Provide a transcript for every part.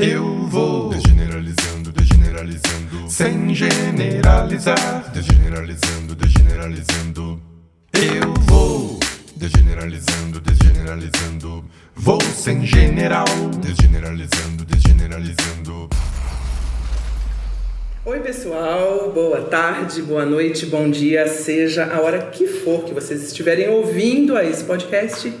Eu vou desgeneralizando, desgeneralizando, sem generalizar, desgeneralizando, desgeneralizando. Eu vou desgeneralizando, desgeneralizando, vou sem general, desgeneralizando, desgeneralizando. Oi, pessoal, boa tarde, boa noite, bom dia, seja a hora que for que vocês estiverem ouvindo a esse podcast,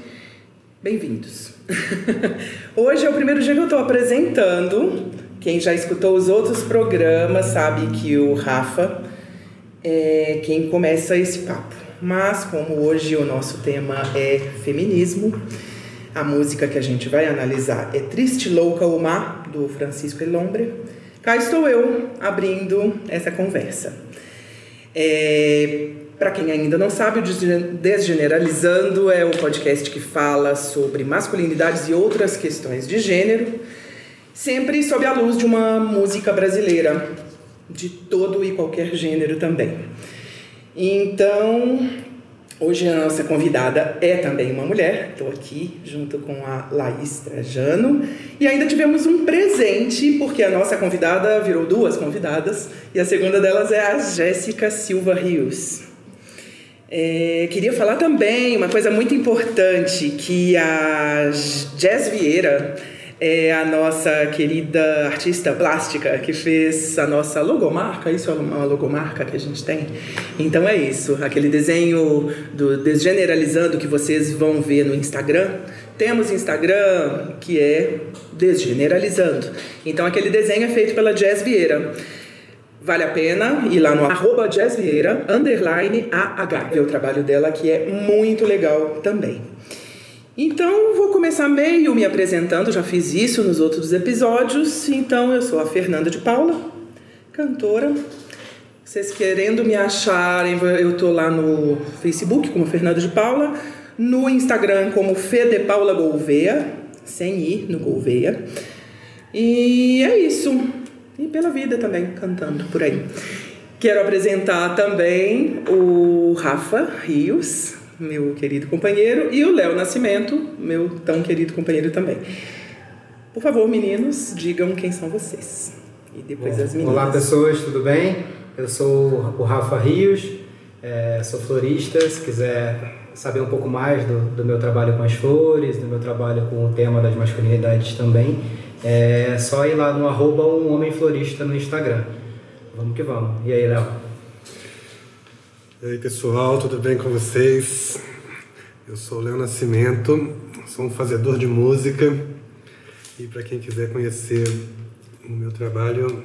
bem-vindos. Hoje é o primeiro dia que eu estou apresentando. Quem já escutou os outros programas sabe que o Rafa é quem começa esse papo. Mas como hoje o nosso tema é feminismo, a música que a gente vai analisar é Triste Louca o Mar, do Francisco Elombre. Cá estou eu abrindo essa conversa. É, para quem ainda não sabe, o Desgeneralizando é o podcast que fala sobre masculinidades e outras questões de gênero, sempre sob a luz de uma música brasileira, de todo e qualquer gênero também. Então, hoje a nossa convidada é também uma mulher, estou aqui junto com a Laís Trajano, e ainda tivemos um presente, porque a nossa convidada virou duas convidadas, e a segunda delas é a Jéssica Silva Rios. É, queria falar também uma coisa muito importante, que a Jazz Vieira é a nossa querida artista plástica que fez a nossa logomarca, isso é uma logomarca que a gente tem? Então é isso, aquele desenho do Desgeneralizando que vocês vão ver no Instagram. Temos Instagram que é Desgeneralizando. Então aquele desenho é feito pela Jazz Vieira. Vale a pena ir lá no arroba jazzvieira, underline AH, ver o trabalho dela que é muito legal também. Então, vou começar meio me apresentando, já fiz isso nos outros episódios. Então, eu sou a Fernanda de Paula, cantora. Vocês querendo me acharem, eu tô lá no Facebook como Fernanda de Paula, no Instagram como Fede Paula Gouveia, sem ir no Gouveia. E é isso e pela vida também, cantando por aí. Quero apresentar também o Rafa Rios, meu querido companheiro, e o Léo Nascimento, meu tão querido companheiro também. Por favor, meninos, digam quem são vocês. E depois Bom, as meninas. Olá, pessoas, tudo bem? Eu sou o Rafa Rios, é, sou florista. Se quiser saber um pouco mais do, do meu trabalho com as flores, do meu trabalho com o tema das masculinidades também, é só ir lá no arroba um homem florista no Instagram. Vamos que vamos. E aí, Léo? E aí, pessoal, tudo bem com vocês? Eu sou o Léo Nascimento, sou um fazedor de música. E para quem quiser conhecer o meu trabalho,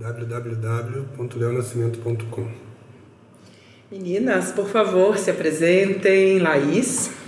é www.leonascimento.com. Meninas, por favor, se apresentem. Laís.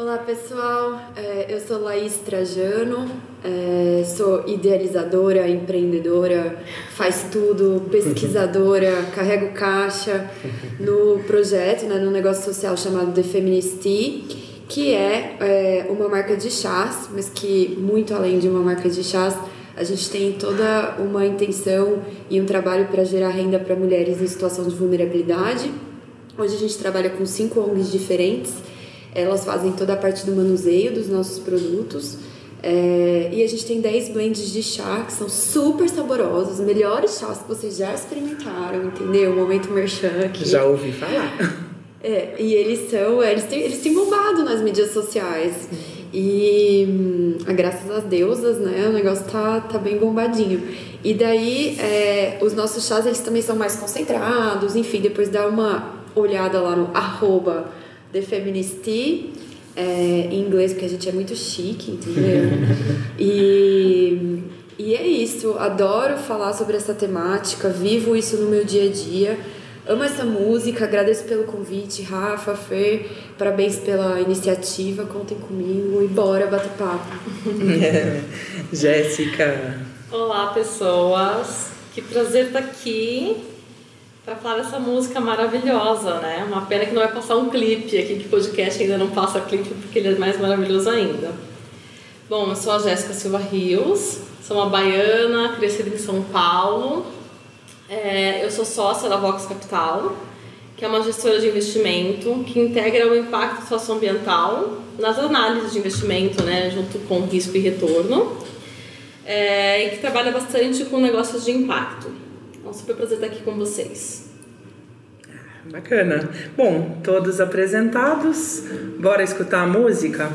Olá pessoal, é, eu sou Laís Trajano, é, sou idealizadora, empreendedora, faz tudo, pesquisadora, carrego caixa no projeto, né, no negócio social chamado The Feminist Tea, que é, é uma marca de chás, mas que muito além de uma marca de chás, a gente tem toda uma intenção e um trabalho para gerar renda para mulheres em situação de vulnerabilidade. Hoje a gente trabalha com cinco ONGs diferentes elas fazem toda a parte do manuseio dos nossos produtos. É, e a gente tem 10 blends de chá que são super saborosos, melhores chás que vocês já experimentaram, entendeu? Momento merchan aqui. Já ouvi falar. É, e eles são, eles têm, eles têm bombado nas mídias sociais. E hum, graças às deusas, né, o negócio tá, tá bem bombadinho. E daí, é, os nossos chás, eles também são mais concentrados, enfim, depois dá uma olhada lá no arroba The Feminist Tea, é, em inglês, porque a gente é muito chique, entendeu? e, e é isso, adoro falar sobre essa temática, vivo isso no meu dia a dia. Amo essa música, agradeço pelo convite, Rafa, Fer, parabéns pela iniciativa, contem comigo e bora bater papo. Jéssica. Olá, pessoas. Que prazer estar aqui para falar dessa música maravilhosa, né? Uma pena que não vai passar um clipe aqui, que o podcast ainda não passa clipe porque ele é mais maravilhoso ainda. Bom, eu sou a Jéssica Silva Rios, sou uma baiana, crescida em São Paulo. É, eu sou sócia da Vox Capital, que é uma gestora de investimento que integra o impacto socioambiental nas análises de investimento, né, junto com risco e retorno, é, e que trabalha bastante com negócios de impacto. É um super prazer estar aqui com vocês. Bacana. Bom, todos apresentados, bora escutar a música?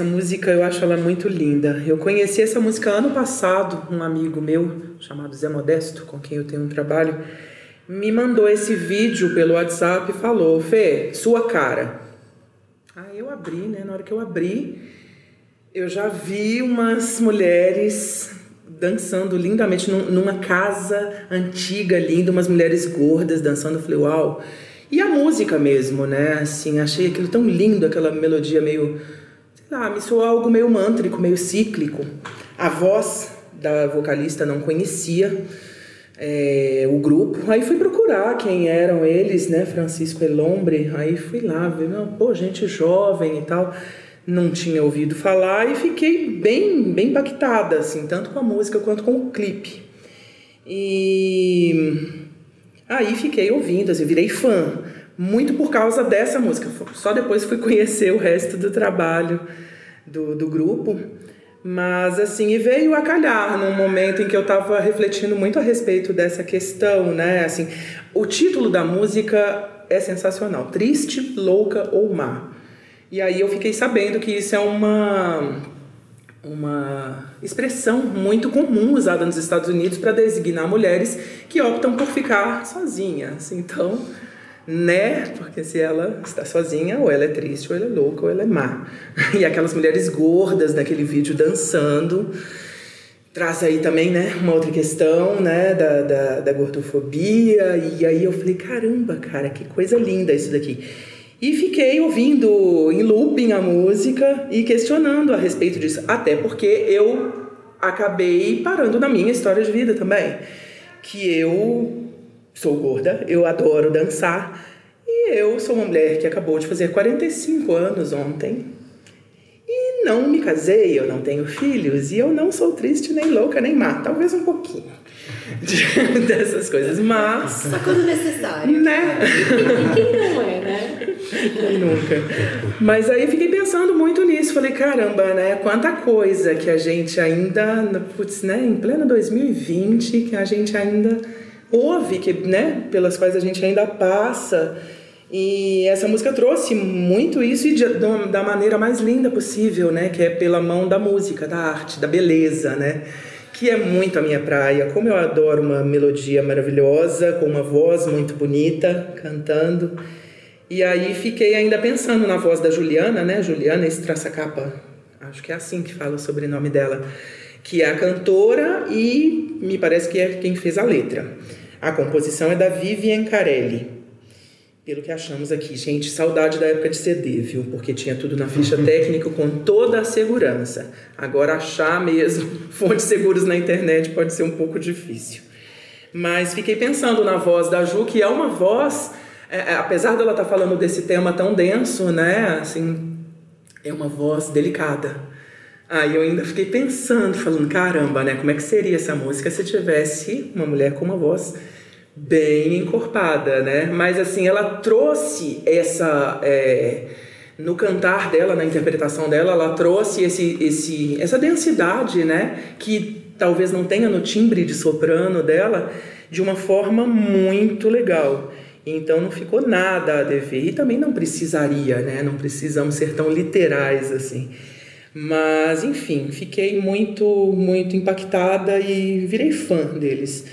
Essa música eu acho ela muito linda. Eu conheci essa música ano passado, um amigo meu chamado Zé Modesto, com quem eu tenho um trabalho, me mandou esse vídeo pelo WhatsApp e falou: "Fê, sua cara". Aí eu abri, né? Na hora que eu abri, eu já vi umas mulheres dançando lindamente numa casa antiga, linda, umas mulheres gordas dançando. Eu falei, uau! E a música mesmo, né? Assim, achei aquilo tão lindo, aquela melodia meio lá, me soou algo meio mântrico, meio cíclico. A voz da vocalista não conhecia é, o grupo. Aí fui procurar quem eram eles, né? Francisco Elombre. Aí fui lá ver, não, pô, gente jovem e tal. Não tinha ouvido falar e fiquei bem, bem impactada, assim, tanto com a música quanto com o clipe. E aí fiquei ouvindo, assim, virei fã. Muito por causa dessa música. Só depois fui conhecer o resto do trabalho do, do grupo. Mas assim, e veio a calhar num momento em que eu estava refletindo muito a respeito dessa questão, né? Assim, o título da música é sensacional: Triste, Louca ou Má. E aí eu fiquei sabendo que isso é uma uma expressão muito comum usada nos Estados Unidos para designar mulheres que optam por ficar sozinhas. Então, né? Porque se ela está sozinha, ou ela é triste, ou ela é louca, ou ela é má. E aquelas mulheres gordas naquele vídeo dançando. Traz aí também, né, uma outra questão, né, da, da, da gordofobia. E aí eu falei, caramba, cara, que coisa linda isso daqui. E fiquei ouvindo em looping a música e questionando a respeito disso. Até porque eu acabei parando na minha história de vida também. Que eu sou gorda, eu adoro dançar. E eu sou uma mulher que acabou de fazer 45 anos ontem. E não me casei, eu não tenho filhos. E eu não sou triste, nem louca, nem má. Talvez um pouquinho de- dessas coisas. Mas, Só quando necessário. né? Quem não é, né? Quem nunca? Mas aí fiquei pensando muito nisso. Falei, caramba, né? Quanta coisa que a gente ainda, putz, né? Em pleno 2020, que a gente ainda ouve, que, né? Pelas quais a gente ainda passa. E essa música trouxe muito isso e de, da maneira mais linda possível, né? Que é pela mão da música, da arte, da beleza, né? Que é muito a minha praia. Como eu adoro uma melodia maravilhosa, com uma voz muito bonita, cantando. E aí fiquei ainda pensando na voz da Juliana, né? Juliana Estraçacapa, acho que é assim que fala o sobrenome dela, que é a cantora e me parece que é quem fez a letra. A composição é da Vivian Carelli. Pelo que achamos aqui, gente, saudade da época de CD, viu? Porque tinha tudo na ficha técnica com toda a segurança. Agora achar mesmo fontes seguras na internet pode ser um pouco difícil. Mas fiquei pensando na voz da Ju, que é uma voz, é, é, apesar dela estar falando desse tema tão denso, né? Assim, é uma voz delicada. Aí eu ainda fiquei pensando, falando, caramba, né? Como é que seria essa música se tivesse uma mulher com uma voz bem encorpada, né? Mas assim, ela trouxe essa. é, no cantar dela, na interpretação dela, ela trouxe esse, esse, essa densidade, né? Que talvez não tenha no timbre de soprano dela, de uma forma muito legal. Então não ficou nada a dever. E também não precisaria, né? Não precisamos ser tão literais assim. Mas, enfim, fiquei muito, muito impactada e virei fã deles.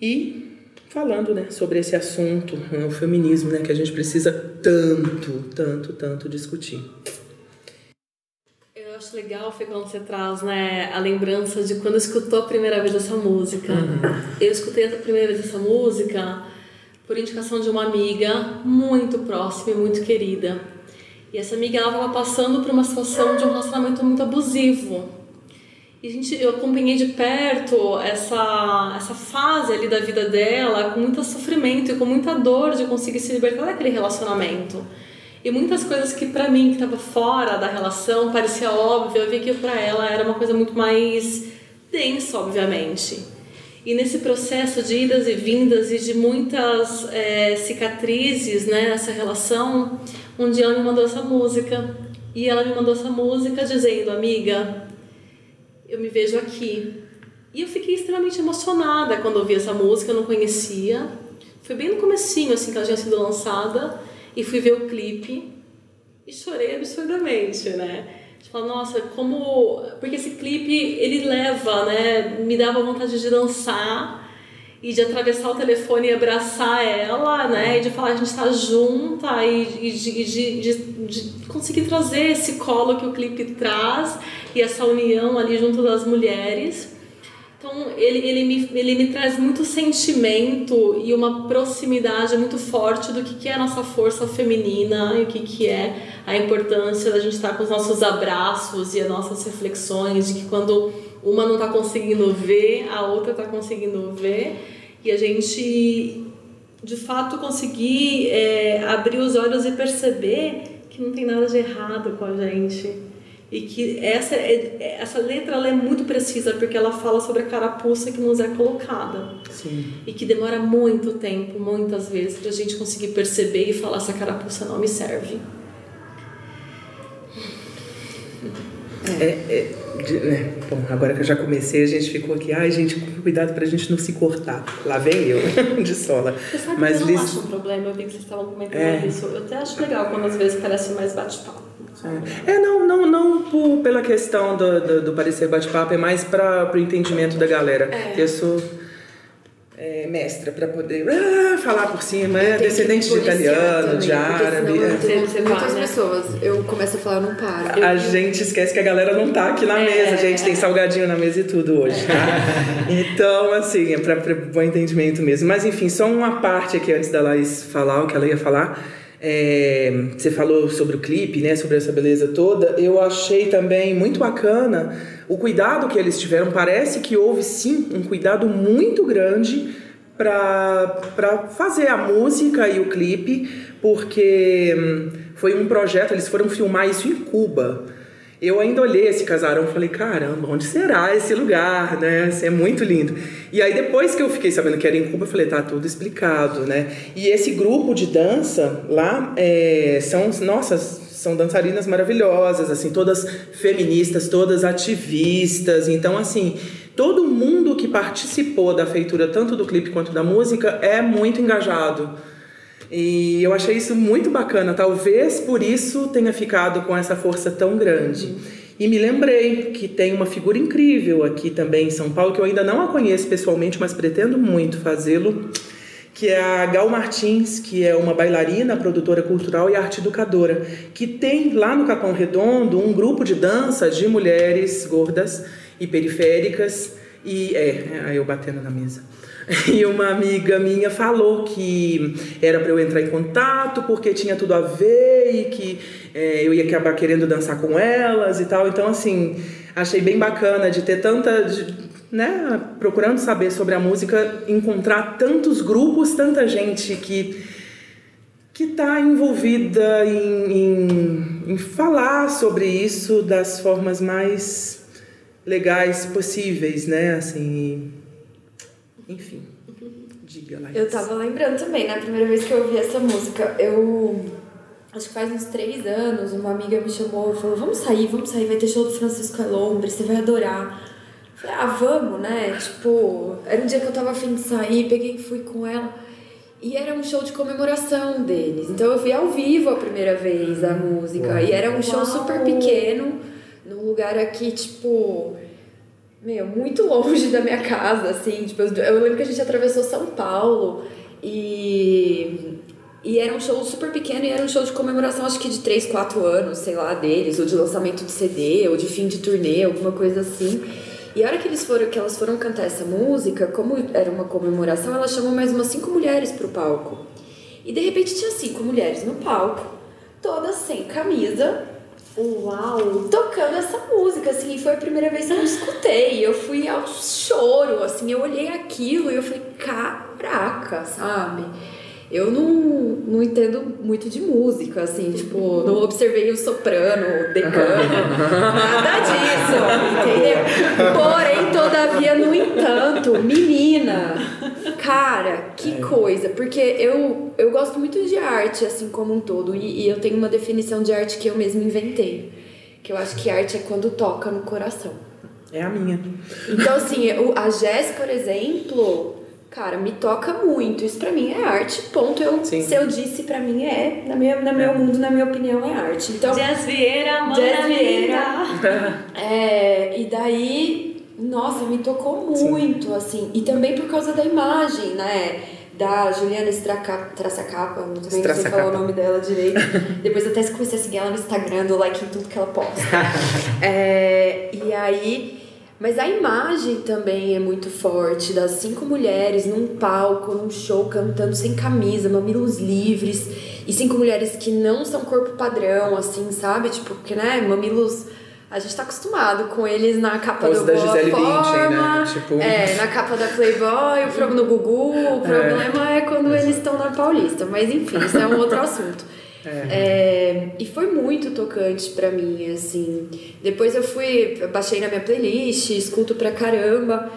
E falando né, sobre esse assunto, né, o feminismo, né, que a gente precisa tanto, tanto, tanto discutir. Eu acho legal, Fê, quando você traz né, a lembrança de quando escutou a primeira vez essa música. Eu escutei a primeira vez essa música por indicação de uma amiga muito próxima e muito querida. E essa amiga ela estava passando por uma situação de um relacionamento muito abusivo. E a gente, eu acompanhei de perto essa, essa fase ali da vida dela com muito sofrimento e com muita dor de conseguir se libertar daquele relacionamento. E muitas coisas que pra mim, que estava fora da relação, parecia óbvio, eu vi que pra ela era uma coisa muito mais densa, obviamente. E nesse processo de idas e vindas e de muitas eh, cicatrizes né, nessa relação, um dia ela me mandou essa música. E ela me mandou essa música dizendo, amiga, eu me vejo aqui. E eu fiquei extremamente emocionada quando ouvi essa música, eu não conhecia. Foi bem no comecinho, assim, que ela tinha sido lançada. E fui ver o clipe e chorei absurdamente, né? Falar, nossa, como... Porque esse clipe, ele leva, né? Me dava vontade de dançar e de atravessar o telefone e abraçar ela, né? E de falar, a gente tá junta e, e de, de, de, de conseguir trazer esse colo que o clipe traz e essa união ali junto das mulheres. Então ele, ele, me, ele me traz muito sentimento e uma proximidade muito forte do que, que é a nossa força feminina e o que, que é a importância da gente estar com os nossos abraços e as nossas reflexões, de que quando uma não está conseguindo ver, a outra está conseguindo ver, e a gente de fato conseguir é, abrir os olhos e perceber que não tem nada de errado com a gente e que essa, é- essa letra ela é muito precisa porque ela fala sobre a carapuça que nos é colocada. Sim. E que demora muito tempo, muitas vezes, para a gente conseguir perceber e falar essa carapuça não me serve. É, é, de- né, Bom, agora que eu já comecei, a gente ficou aqui, ai gente, cuidado pra gente não se cortar. Lá vem eu, de sola. Você sabe Mas que eu Liz- não acho um problema, eu vi que vocês estavam comentando É. isso. Eu até acho legal quando às vezes parece mais bate-papo. É, não, não, não por, pela questão do, do, do parecer bate-papo, é mais para o entendimento da galera. Eu sou é, mestra para poder ah, falar por cima, é descendente de italiano, também, de árabe. eu é. muitas né? pessoas. Eu começo a falar, não para. A gente esquece que a galera não tá aqui na mesa, gente. Tem salgadinho na mesa e tudo hoje, tá? Então, assim, é pra bom entendimento mesmo. Mas, enfim, só uma parte aqui antes da Laís falar o que ela ia falar. É, você falou sobre o clipe, né? Sobre essa beleza toda. Eu achei também muito bacana o cuidado que eles tiveram. Parece que houve, sim, um cuidado muito grande para fazer a música e o clipe, porque hum, foi um projeto, eles foram filmar isso em Cuba. Eu ainda olhei esse casarão e falei, caramba, onde será esse lugar, né? Assim, é muito lindo. E aí depois que eu fiquei sabendo que era em Cuba, eu falei, tá tudo explicado, né? E esse grupo de dança lá é, são, nossa, são dançarinas maravilhosas, assim, todas feministas, todas ativistas. Então, assim, todo mundo que participou da feitura, tanto do clipe quanto da música, é muito engajado. E eu achei isso muito bacana. Talvez por isso tenha ficado com essa força tão grande. E me lembrei que tem uma figura incrível aqui também em São Paulo, que eu ainda não a conheço pessoalmente, mas pretendo muito fazê-lo, que é a Gal Martins, que é uma bailarina, produtora cultural e arte educadora, que tem lá no Capão Redondo um grupo de dança de mulheres gordas e periféricas. E é, aí eu batendo na mesa. E uma amiga minha falou que era para eu entrar em contato porque tinha tudo a ver e que é, eu ia acabar querendo dançar com elas e tal. Então, assim, achei bem bacana de ter tanta. de- né, procurando saber sobre a música, encontrar tantos grupos, tanta gente que que está envolvida em, em, em falar sobre isso das formas mais legais possíveis, né? Assim, enfim, diga lá. Eu tava lembrando também, na primeira vez que eu ouvi essa música, eu. Acho que faz uns três anos, uma amiga me chamou e falou: Vamos sair, vamos sair, vai ter show do Francisco em Londres, você vai adorar. Eu falei: Ah, vamos, né? Tipo, era um dia que eu tava afim de sair, peguei e fui com ela. E era um show de comemoração deles. Então eu vi ao vivo a primeira vez a música. E era um show super pequeno, num lugar aqui, tipo. Meu, muito longe da minha casa, assim. Tipo, eu, lembro que a gente atravessou São Paulo e. E era um show super pequeno e era um show de comemoração, acho que de 3, 4 anos, sei lá, deles, ou de lançamento de CD, ou de fim de turnê, alguma coisa assim. E a hora que, eles foram, que elas foram cantar essa música, como era uma comemoração, elas chamam mais umas cinco mulheres pro palco. E de repente tinha cinco mulheres no palco, todas sem camisa, Uau! tocando essa música, assim, foi a primeira vez que eu escutei. Eu fui ao choro, assim, eu olhei aquilo e eu falei, caraca, sabe? Eu não, não entendo muito de música, assim, tipo, não observei o soprano, o decano, nada disso, entendeu? Porém, todavia, no entanto, menina, cara, que coisa, porque eu, eu gosto muito de arte, assim, como um todo, e, e eu tenho uma definição de arte que eu mesma inventei, que eu acho que arte é quando toca no coração. É a minha. Então, assim, o- a Jess, por exemplo, cara, me toca muito. Isso pra mim é arte, ponto. Eu, Sim. se eu disse, pra mim é, na minha, no meu mundo, na minha opinião, é arte. Então, Jazz Vieira, mana Jazz linda. é, e daí, nossa, me tocou muito, assim. E também por causa da imagem, né? Da Juliana Straca- Traçacapa, não sei se Straçacapa. falar o nome dela direito. Depois eu até comecei a seguir ela no Instagram, dou like em tudo que ela posta. É, e aí, Mas a imagem também é muito forte das cinco mulheres num palco, num show, cantando sem camisa, mamilos livres. E cinco mulheres que não são corpo padrão, assim, sabe? Tipo, porque, né, mamilos. A gente tá acostumado com eles na capa Os do da Boa Gisele Bündchen, Forma, né? Tipo- É, na capa da Playboy, o problema no Gugu. O problema é, quando eles estão na Paulista. Mas enfim, isso é um outro assunto. É, e foi muito tocante pra mim, assim. Depois eu fui, baixei na minha playlist, escuto pra caramba.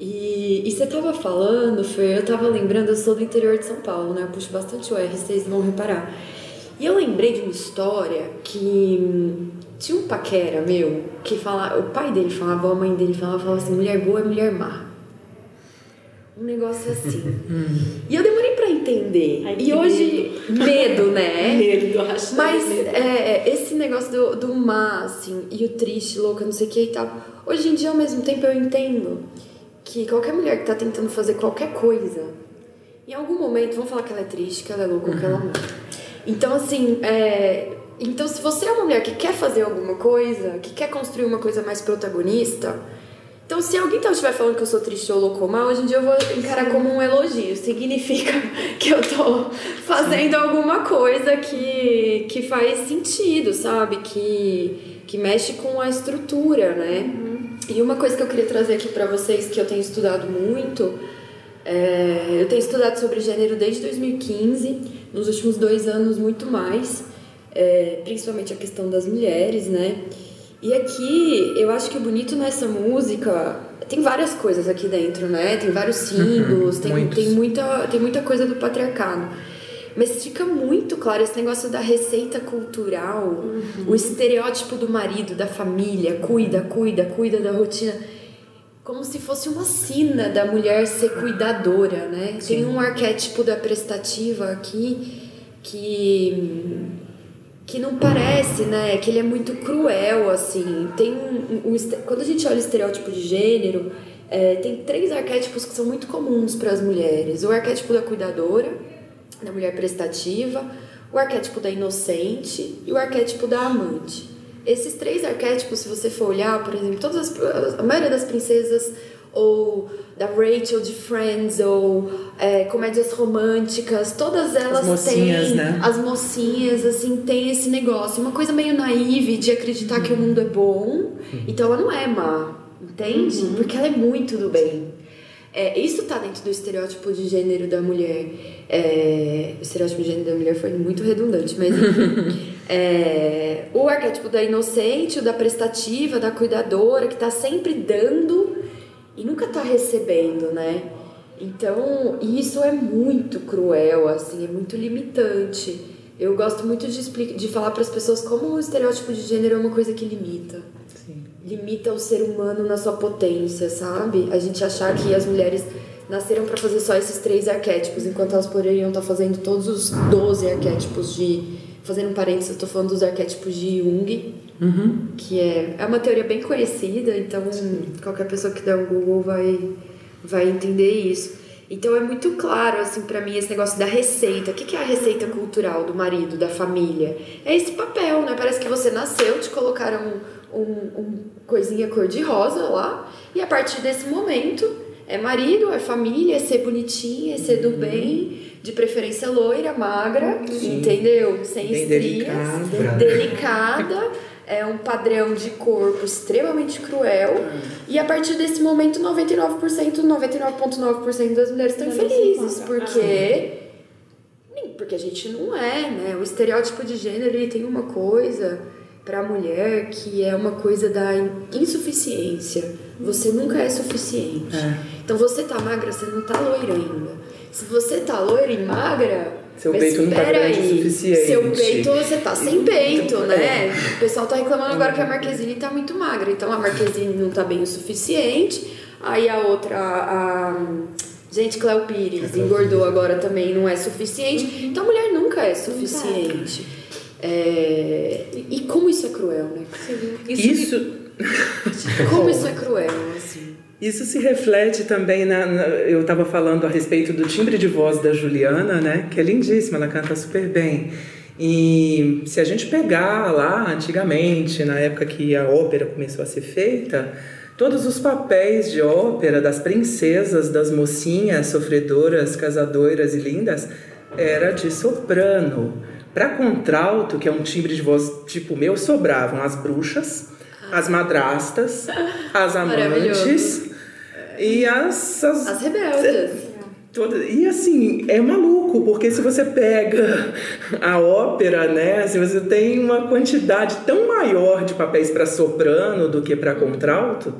E, e você tava falando, Fer, eu tava lembrando, eu sou do interior de São Paulo, né? Eu puxo bastante o R, vocês vão reparar. E eu lembrei de uma história que hum, tinha um paquera meu que fala, o pai dele falava, a mãe dele falava, falava assim, mulher boa é mulher má. Um negócio assim. e eu demorei pra entender. Ai, e hoje, medo, né? Medo, hashtag Mas medo. é, esse negócio do, do má, assim, e o triste, louca, não sei o que e tal. Hoje em dia, ao mesmo tempo, eu entendo que qualquer mulher que tá tentando fazer qualquer coisa, em algum momento vão falar que ela é triste, que ela é louca, ou que ela é má. Então, assim, é, então se você é uma mulher que quer fazer alguma coisa, que quer construir uma coisa mais protagonista, então se alguém tá, estiver falando que eu sou triste ou louco ou má, hoje em dia eu vou encarar como um elogio. Significa que eu tô fazendo alguma coisa que, que faz sentido, sabe? Que, que mexe com a estrutura, né? E uma coisa que eu queria trazer aqui pra vocês, que eu tenho estudado muito, é, eu tenho estudado sobre gênero desde 2015, nos últimos dois anos muito mais, é, principalmente a questão das mulheres, né? E aqui, eu acho que o bonito nessa música tem várias coisas aqui dentro, né? Tem vários símbolos, tem, muitos. tem, muita, tem muita coisa do patriarcado. Mas fica muito claro esse negócio da receita cultural, o estereótipo do marido, da família, cuida, cuida, cuida da rotina. Como se fosse uma sina da mulher ser cuidadora, né? Tem um arquétipo da prestativa aqui que que não parece, né? Que ele é muito cruel, assim. Tem um, um quando a gente olha o estereótipo de gênero, é, tem três arquétipos que são muito comuns para as mulheres: o arquétipo da cuidadora, da mulher prestativa, o arquétipo da inocente e o arquétipo da amante. Esses três arquétipos, se você for olhar, por exemplo, todas as, a maioria das princesas ou da Rachel de Friends ou é, comédias românticas, todas elas mocinhas, têm né? as mocinhas assim tem esse negócio, uma coisa meio naive de acreditar que o mundo é bom, então ela não é má, entende? Porque ela é muito do bem. É, isso tá dentro do estereótipo de gênero da mulher. É, o estereótipo de gênero da mulher foi muito redundante, mas enfim. É, o arquétipo da inocente, o da prestativa, da cuidadora, que tá sempre dando e nunca tá recebendo, né? Então, isso é muito cruel, assim, é muito limitante. Eu gosto muito de, de falar para as pessoas como o estereótipo de gênero é uma coisa que limita limita o ser humano na sua potência, sabe? A gente achar que as mulheres nasceram para fazer só esses três arquétipos, enquanto elas poderiam estar fazendo todos os 12 arquétipos de. Fazendo um parênteses, eu tô falando dos arquétipos de Jung, que é, é uma teoria bem conhecida, então qualquer pessoa que der um Google vai, vai entender isso. Então é muito claro, assim, para mim, esse negócio da receita. O que que é a receita cultural do marido, da família? É esse papel, né? Parece que você nasceu, te colocaram um, um coisinha cor-de-rosa lá, e a partir desse momento é marido, é família, é ser bonitinha, é ser do bem, de preferência loira, magra, entendeu? Sem Bem estrias, delicada. delicada, é um padrão de corpo extremamente cruel. E a partir desse momento, 99%, 99,9% das mulheres estão infelizes, porque nem porque a gente não é, né? O estereótipo de gênero ele tem uma coisa para a mulher que é uma coisa da in- insuficiência. Você nunca é suficiente. Então você tá magra, você não tá loira ainda. Se você tá loira e magra, Seu mas peito não tá espera grande o aí, suficiente. Seu peito, você tá sem peito, né? É. O pessoal tá reclamando agora que a Marquezine tá muito magra. Então a Marquezine não tá bem o suficiente. Aí a outra, a. Gente, Cléo Pires engordou agora também, não é suficiente. Então a mulher nunca é suficiente. É, E como isso é cruel, né? Isso, Como isso é cruel, assim. Isso se reflete também na, na- eu estava falando a respeito do timbre de voz da Juliana, né? Que é lindíssima, ela canta super bem. E se a gente pegar lá antigamente, na época que a ópera começou a ser feita, Todos os papéis de ópera das princesas, das mocinhas, sofredoras, casadoras e lindas, era de soprano. Para contralto, que é um timbre de voz tipo meu, sobravam as bruxas, as madrastas, as amantes e as, as, As rebeldes. Toda- E assim, é maluco, porque se você pega a ópera, né, você tem uma quantidade tão maior de papéis para soprano do que para contralto,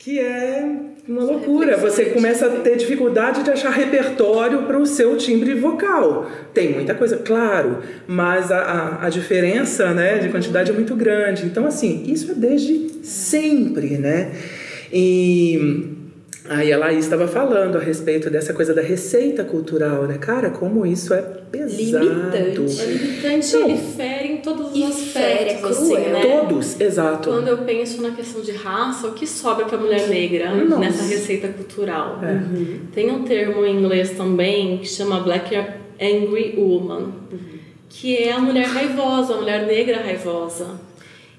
que é uma loucura. Você começa a ter dificuldade de achar repertório para o seu timbre vocal. Tem muita coisa, claro, mas a, a, a diferença né, de quantidade é muito grande. Então, assim, isso é desde sempre, né? E Aí a Laís estava falando a respeito dessa coisa da receita cultural, né? Cara, como isso é pesado. Limitante. É limitante Não. e fere em todos os E fere, é aspectos, assim, né? Todos, exato. Quando eu penso na questão de raça, o que sobra para a mulher negra Nossa. nessa receita cultural? É. Tem um termo em inglês também que chama Black Angry Woman, que é a mulher raivosa, a mulher negra raivosa.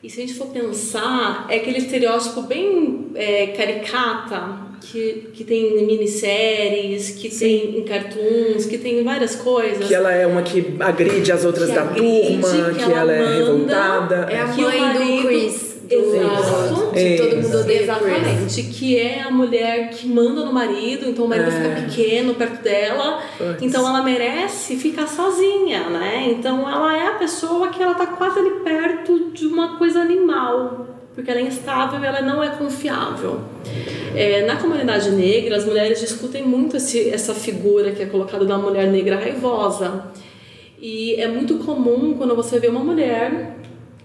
E se a gente for pensar, é aquele estereótipo bem é, caricata que, que tem em minisséries, que tem em cartoons, que tem em várias coisas. Que ela é uma que agride as outras Que da agride, turma, que que, ela ela, é revoltada. É a Que o mãe marido- do Chris. Do, Exato. De todo mundo odeia Chris. Exatamente, que é a mulher que manda no marido, então o marido É. fica pequeno perto dela, Puts. então ela merece ficar sozinha, né? Então ela é a pessoa que ela tá quase ali perto de uma coisa animal, porque ela é instável e ela não é confiável. É, na comunidade negra, as mulheres discutem muito esse, essa figura que é colocada da mulher negra raivosa. E é muito comum quando você vê uma mulher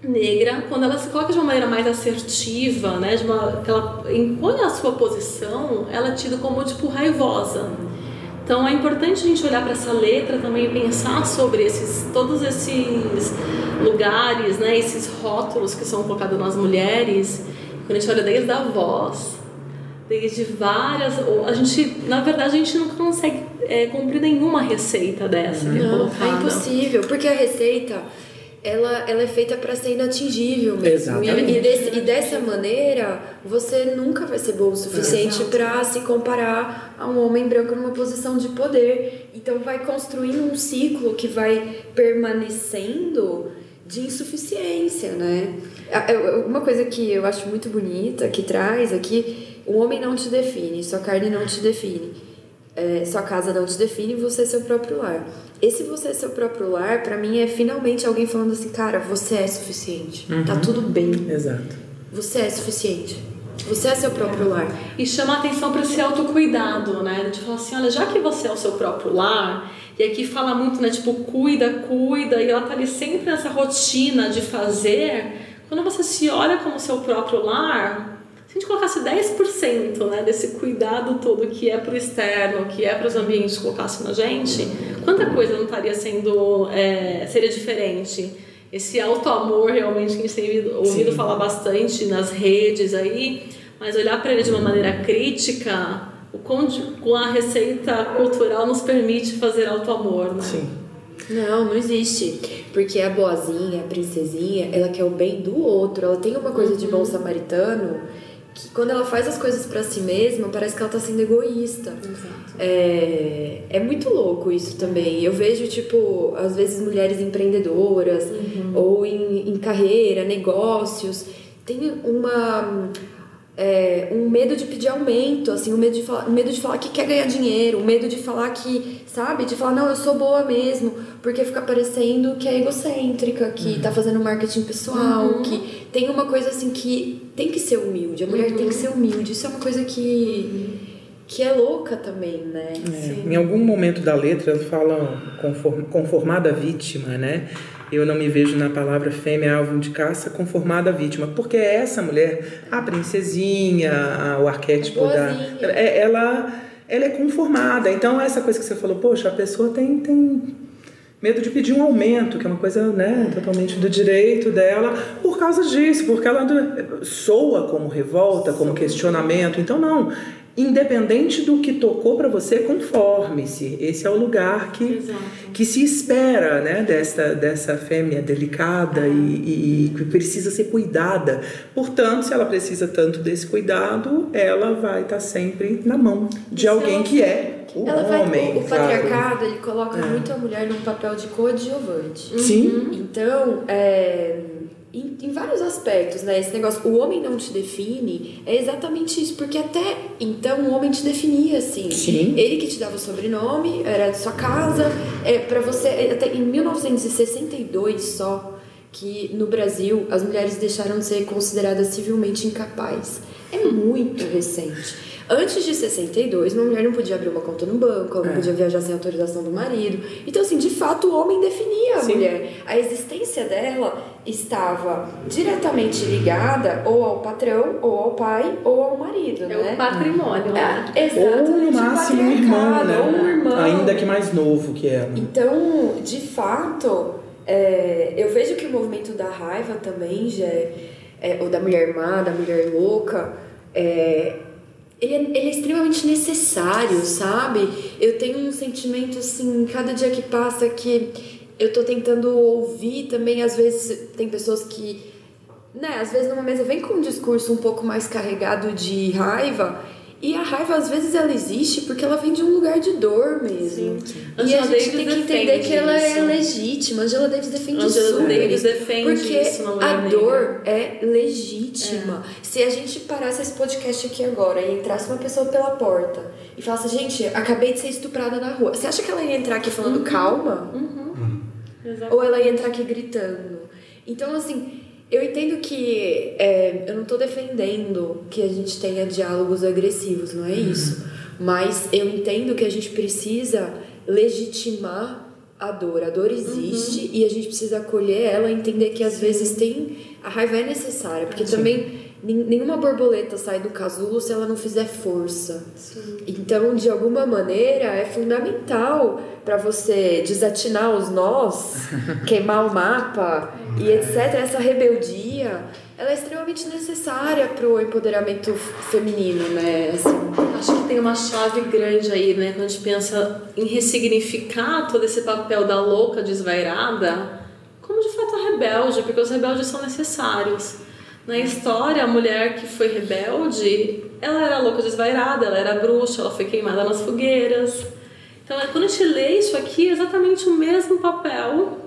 negra, quando ela se coloca de uma maneira mais assertiva, né, de uma, ela impõe a sua posição, ela é tida como tipo raivosa. Então é importante a gente olhar para essa letra também e pensar sobre esses todos esses lugares, né, esses rótulos que são colocados nas mulheres. Quando a gente olha desde a voz, desde várias, a gente, na verdade, a gente não consegue é, cumprir nenhuma receita dessa que é Não, colocada. é impossível, porque a receita ela, ela é feita para ser inatingível mesmo. Exatamente. E, e, desse- e dessa maneira, você nunca vai ser bom o suficiente para se comparar a um homem branco numa posição de poder. Então vai construindo um ciclo que vai permanecendo de insuficiência, né? É- é Uma coisa que eu acho muito bonita que traz aqui, o homem não te define, sua carne não te define. É, sua casa não te define, você é seu próprio lar. Esse você é seu próprio lar, pra mim, é finalmente alguém falando assim, cara, você é suficiente. Tá tudo bem. Exato. Você é suficiente. Você é seu próprio lar. E chama atenção para esse autocuidado, né? De falar assim, olha, já que você é o seu próprio lar, e aqui fala muito, né? Tipo, cuida, cuida, e ela tá ali sempre nessa rotina de fazer. Quando você se olha como seu próprio lar, a gente colocasse 10% né, desse cuidado todo que é pro externo, que é para os ambientes, colocasse na gente, quanta coisa não estaria sendo, é, seria diferente? Esse auto-amor realmente que a gente tem ouvido, ouvido falar bastante nas redes aí, mas olhar para ele de uma maneira crítica, o com a receita cultural nos permite fazer auto-amor, né? Sim. Não, não existe. Porque a boazinha, a princesinha, ela quer o bem do outro. Ela tem uma coisa de bom samaritano que quando ela faz as coisas pra si mesma, parece que ela tá sendo egoísta. É, é muito louco isso também. Eu vejo, tipo, às vezes mulheres empreendedoras ou em, em carreira, negócios, tem uma. é, um medo de pedir aumento, assim, um medo de, falar, um medo de falar que quer ganhar dinheiro, um medo de falar que, sabe, de falar, não, eu sou boa mesmo, porque fica parecendo que é egocêntrica, que tá fazendo marketing pessoal, que tem uma coisa assim que tem que ser humilde, a mulher tem que ser humilde, isso é uma coisa que, que é louca também, né? É, em algum momento da letra elas falam conform, conformada vítima, né? Eu não me vejo na palavra fêmea alvo de caça conformada vítima, porque é essa mulher, a princesinha, a- o arquétipo da. Boazinha. é- Ela, ela é conformada. Então, essa coisa que você falou, poxa, a pessoa tem, tem medo de pedir um aumento, que é uma coisa né, totalmente do direito dela, por causa disso, porque ela soa como revolta, como questionamento. Então, não. Independente do que tocou para você, conforme-se. Esse é o lugar que, Exato. que se espera né, dessa, dessa fêmea delicada e, e que precisa ser cuidada. Portanto, se ela precisa tanto desse cuidado, ela vai estar sempre na mão de se alguém que é o Ela vai, homem. o, o sabe? patriarcado, ele coloca muito a mulher num papel de coadjuvante. Sim. Então, é, em, em vários aspectos, né? Esse negócio, o homem não te define, é exatamente isso. Porque até então o homem te definia, assim. Sim. Ele que te dava o sobrenome, era de sua casa. É, para você, é, até em 1962 só, que no Brasil as mulheres deixaram de ser consideradas civilmente incapazes. É muito recente. Antes de 62, uma mulher não podia abrir uma conta no banco, ela não É. podia viajar sem autorização do marido. Então, assim, de fato, o homem definia a Sim. mulher. A existência dela estava diretamente ligada ou ao patrão, ou ao pai, ou ao marido, É né? o patrimônio, né? É, exatamente. Ou no o máximo um irmão, né? Ou um irmão. Ainda que mais novo que ela. Então, de fato, é, eu vejo que o movimento da raiva também, já é, é, ou da mulher má, da mulher louca, é, ele, é, ele é extremamente necessário, sabe? Eu tenho um sentimento assim, cada dia que passa que eu tô tentando ouvir também, às vezes tem pessoas que né, às vezes numa mesa vem com um discurso um pouco mais carregado de raiva, e a raiva às vezes ela existe porque ela vem de um lugar de dor mesmo. E Angela a gente Davis tem que entender que ela é isso. legítima. Angela Davis defende Angela super Davis isso, defende porque isso a dor é legítima. Se a gente parasse esse podcast aqui agora e entrasse uma pessoa pela porta e falasse, gente, acabei de ser estuprada na rua. Você acha que ela ia entrar aqui Uhum. falando calma? Exato. Ou ela ia entrar aqui gritando. Então, assim, eu entendo que é, eu não tô defendendo que a gente tenha diálogos agressivos, não é isso. Mas eu entendo que a gente precisa legitimar a dor. A dor existe e a gente precisa acolher ela entender que às vezes tem. A raiva é necessária, porque também nin- nenhuma borboleta sai do casulo se ela não fizer força. Então, de alguma maneira, é fundamental para você desatinar os nós, queimar o mapa e etc. Essa rebeldia, ela é extremamente necessária para o empoderamento feminino, né? Assim, Acho que tem uma chave grande aí, né? Quando a gente pensa em ressignificar todo esse papel da louca desvairada como de fato a rebelde, porque os rebeldes são necessários. Na história, a mulher que foi rebelde, ela era louca desvairada, ela era bruxa, ela foi queimada nas fogueiras. Então, quando a gente lê isso aqui, é exatamente o mesmo papel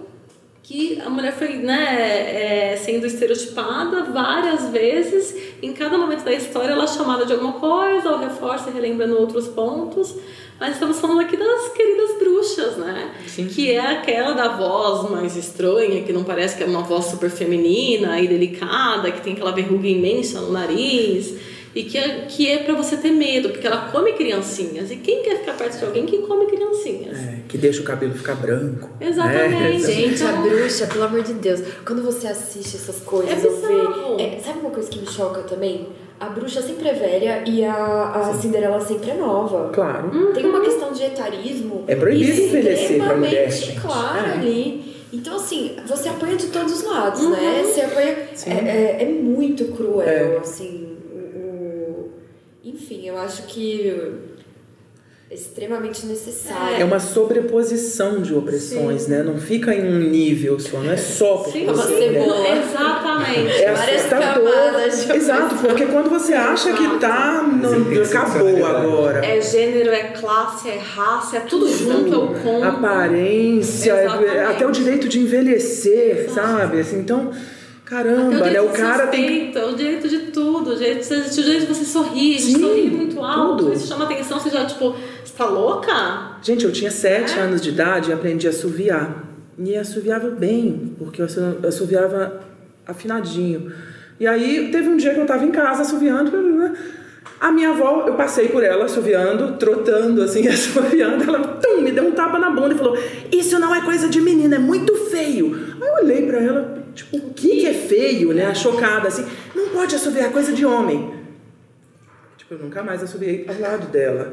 que a mulher foi né, é, sendo estereotipada várias vezes. Em cada momento da história, ela é chamada de alguma coisa, ou reforça e relembrando outros pontos. Mas estamos falando aqui das queridas bruxas, né? Sim. Que é aquela da voz mais estranha, que não parece que é uma voz super feminina e delicada, que tem aquela verruga imensa no nariz. E que é, que é pra você ter medo, porque ela come criancinhas. E quem quer ficar perto de alguém que come criancinhas? É, que deixa o cabelo ficar branco. Exatamente. né? Gente, a bruxa, pelo amor de Deus. Quando você assiste essas coisas, É ou vê. é, sabe uma coisa que me choca também? A bruxa sempre é velha e a, a Cinderela sempre é nova. Claro. Tem uma questão de etarismo. É proibido envelhecer pra mulher, extremamente gente. clara É. ali. Então, assim, você apanha de todos os lados, né? Você apanha. É, é, é muito cruel, É. assim. o- o- Enfim, eu acho que extremamente necessário. É uma sobreposição de opressões, né? Não fica em um nível só, não é só por Sim, você, uma né? Exatamente. É Várias assustador. camadas de Exato, porque quando você acha que tá, não, acabou agora. É gênero, é classe, é raça, é tudo junto, é o combo. Aparência, é- Exatamente. até o direito de envelhecer, sabe? Assim, então, caramba, né? o cara tem suspeita, o direito de tudo, o direito, de- o direito de você sorrir, de Sim, sorrir muito alto, tudo. isso chama atenção, você já, tipo, você tá louca? Gente, eu tinha sete É? anos de idade e aprendi a assoviar. E assoviava bem, porque eu asso- assoviava afinadinho. E aí, teve um dia que eu tava em casa assoviando. A minha avó, eu passei por ela assoviando, trotando assim, assoviando. Ela tum, me deu um tapa na bunda e falou: Isso não é coisa de menina, é muito feio. Aí eu olhei pra ela, tipo, o que, que é feio, né? Chocada assim. Não pode assoviar, é coisa de homem. Tipo, eu nunca mais assoviei ao lado dela.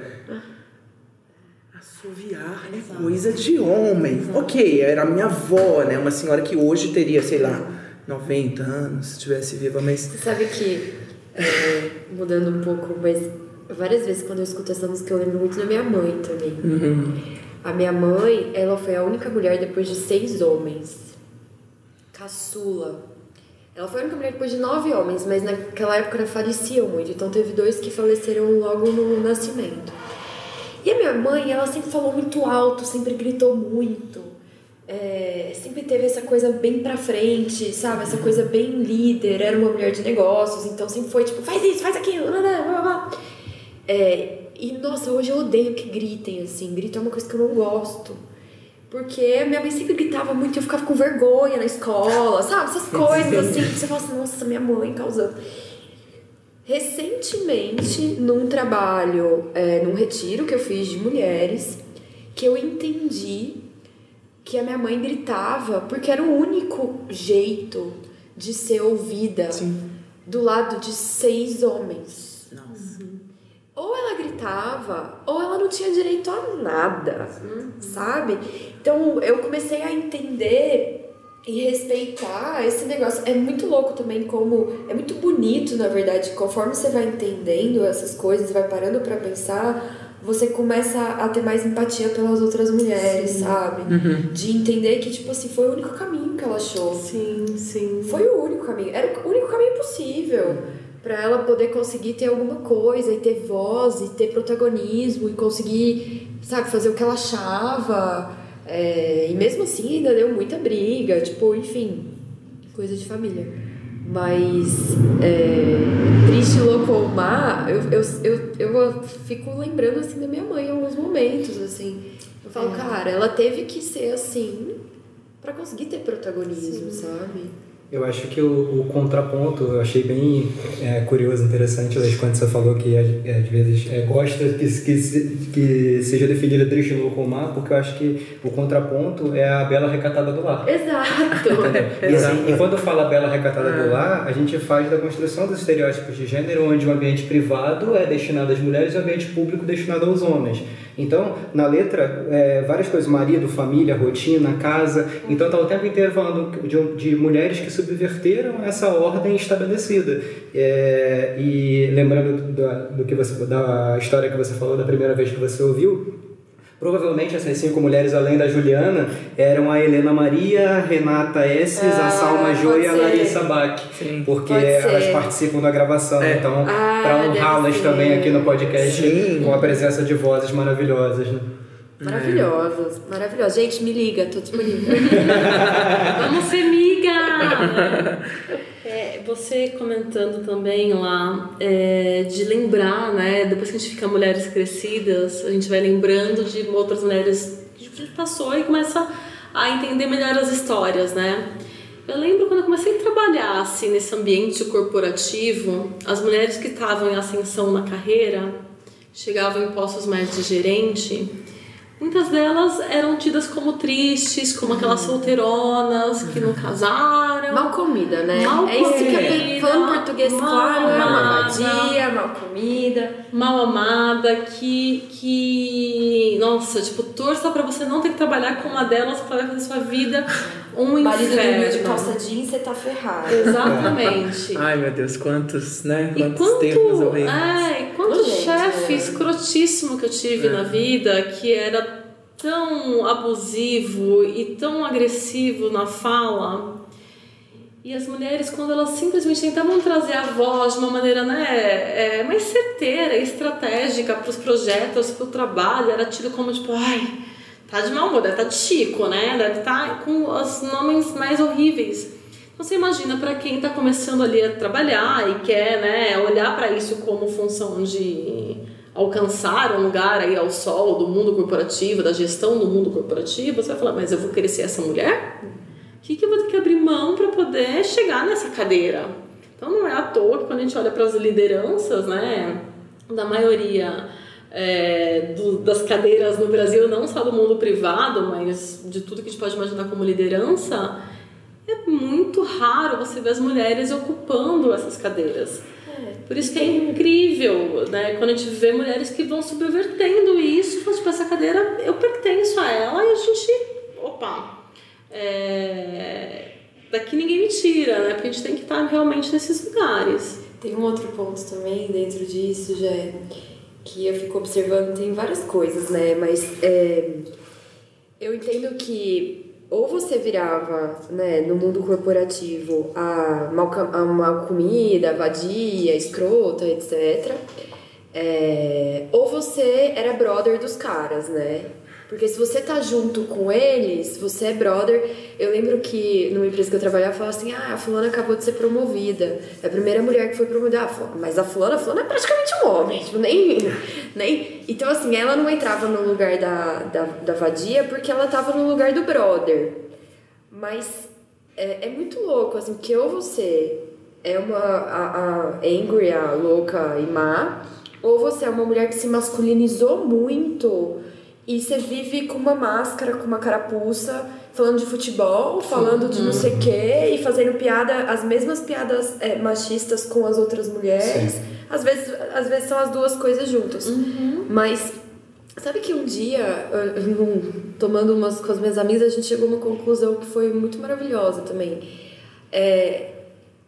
Assoviar é coisa de homem. Ok, era a minha avó, né? Uma senhora que hoje teria, sei lá, 90 anos, se estivesse viva, mas. Você sabe que, é, mudando um pouco, mas várias vezes quando eu escuto essa música eu lembro muito da minha mãe também. A minha mãe, ela foi a única mulher depois de seis homens. Caçula. Ela foi a única mulher depois de nove homens, mas naquela época faleciam muito, então teve dois que faleceram logo no nascimento. E a minha mãe, ela sempre falou muito alto, sempre gritou muito. É, sempre teve essa coisa bem pra frente, sabe? Essa coisa bem líder, era uma mulher de negócios, então sempre foi tipo, faz isso, faz aquilo, blá, blá, blá. É, e nossa, hoje eu odeio que gritem assim. Grito é uma coisa que eu não gosto. Porque minha mãe sempre gritava muito e eu ficava com vergonha na escola, sabe? Essas coisas assim. Você fala assim, nossa, minha mãe causando. Recentemente, num trabalho, é, num retiro que eu fiz de mulheres, que eu entendi que a minha mãe gritava porque era o único jeito de ser ouvida do lado de seis homens. Ou ela gritava, ou ela não tinha direito a nada, sabe? Então eu comecei a entender e respeitar esse negócio. É muito louco também como é muito bonito, na verdade, conforme você vai entendendo essas coisas, vai parando pra pensar, você começa a ter mais empatia pelas outras mulheres, sabe? De entender que tipo assim, foi o único caminho que ela achou. Sim, sim. Foi o único caminho. Era o único caminho possível para ela poder conseguir ter alguma coisa e ter voz e ter protagonismo e conseguir, sabe, fazer o que ela achava. É, e mesmo assim ainda deu muita briga, tipo, enfim, coisa de família. Mas é, triste má, eu, eu, eu, eu fico lembrando assim da minha mãe em alguns momentos, assim. Eu falo, cara, ela teve que ser assim para conseguir ter protagonismo, sabe? Eu acho que o, o contraponto eu achei bem é, curioso, interessante, quando você falou que às, às vezes é, gosta que, que, que seja definida triste louco ou má, porque eu acho que o contraponto é a bela recatada do lar. Exato! E, assim, e quando fala bela recatada do lar, a gente faz da construção dos estereótipos de gênero, onde o ambiente privado é destinado às mulheres e o ambiente público destinado aos homens. Então, na letra, é, várias coisas, marido, família, rotina, casa. Então, tá o tempo inteiro falando de, de mulheres que subverteram essa ordem estabelecida. É, e lembrando do, do que você, da história que você falou da primeira vez que você ouviu, Provavelmente essas cinco mulheres, além da Juliana, eram a Helena Maria, a Renata Esses, a Ah, Salma Jô e a. Larissa Bach. Sim. Porque Pode ser. elas participam da gravação. É. Então, Ah, para honrá-las também aqui no podcast, Sim. com a presença de vozes maravilhosas. Né? Maravilhosas, maravilhosas. Gente, me liga, tô disponível. Vamos ser miga! É, você comentando também lá é, de lembrar, né? Depois que a gente fica mulheres crescidas, a gente vai lembrando de outras mulheres que a gente passou e começa a entender melhor as histórias, né? Eu lembro quando eu comecei a trabalhar assim, nesse ambiente corporativo, as mulheres que estavam em ascensão na carreira, chegavam em postos mais de gerente, Muitas delas eram tidas como tristes, como aquelas solteironas que não casaram. Mal comida, né? Mal é isso que eu falando português, mal claro, é uma amada. vadia, mal comida. mal amada, que, que. Nossa, tipo, torça pra você não ter que trabalhar com uma delas pra fazer sua vida um Marido dormiu de inferno. calça jeans, você tá ferrado. Exatamente. Ai, meu Deus, quantos, né? E Quantos quanto, termos horríveis. é, e quanto chefe é. escrotíssimo que eu tive na vida, que era tão abusivo e tão agressivo na fala. E as mulheres, quando elas simplesmente tentavam trazer a voz de uma maneira né, é, mais certeira, estratégica para os projetos, para o trabalho, era tido como tipo, ai, tá de mau humor, deve tá de Chico, né? Deve estar com os nomes mais horríveis. Então você imagina para quem está começando ali a trabalhar e quer né, olhar para isso como função de alcançar um lugar aí ao sol do mundo corporativo, da gestão do mundo corporativo, você vai falar, mas eu vou ser essa mulher? O que, que eu vou ter que abrir mão para poder chegar nessa cadeira? Então não é à toa que quando a gente olha para as lideranças, né, da maioria é, do- das cadeiras no Brasil, não só do mundo privado, mas de tudo que a gente pode imaginar como liderança, é muito raro você ver as mulheres ocupando essas cadeiras. Por isso que é incrível, né? Quando a gente vê mulheres que vão subvertendo isso, tipo, essa cadeira eu pertenço a ela e a gente, opa, é, daqui ninguém me tira, né? Porque a gente tem que estar realmente nesses lugares. Tem um outro ponto também dentro disso, já que eu fico observando tem várias coisas, né? Mas é, eu entendo que ou você virava, né, no mundo corporativo, a mal, a mal comida, vadia, escrota, etc. É, ou você era brother dos caras, né? Porque se você tá junto com eles, você é brother. Eu lembro que numa empresa que eu trabalhava, falava assim: ah, a fulana acabou de ser promovida. É a primeira mulher que foi promovida. Ah, mas a fulana, a fulana é praticamente um homem. Tipo, nem, nem... Então, assim, ela não entrava no lugar da, da, da vadia porque ela tava no lugar do brother. Mas é, é muito louco, assim, porque ou você é uma a, a angry, a louca e má, ou você é uma mulher que se masculinizou muito e você vive com uma máscara, com uma carapuça, falando de futebol, falando de não sei o quê e fazendo piada, as mesmas piadas é, machistas com as outras mulheres. Às vezes, às vezes são as duas coisas juntas. Mas sabe que um dia, eu- eu não- tomando umas com as minhas amigas, a gente chegou a uma conclusão que foi muito maravilhosa também. É,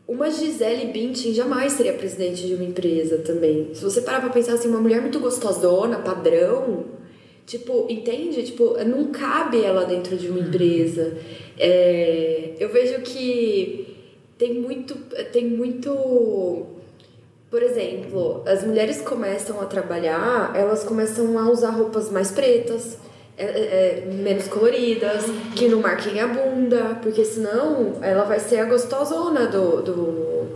uma Gisele Bündchen jamais seria presidente de uma empresa também. Se você parar pra pensar assim, uma mulher muito gostosona, padrão, tipo, entende? Tipo, não cabe ela dentro de uma empresa. É, eu vejo que tem muito, tem muito por exemplo, as mulheres começam a trabalhar, elas começam a usar roupas mais pretas, é, é, é, menos coloridas, que não marquem a bunda, porque senão ela vai ser a gostosona do, do,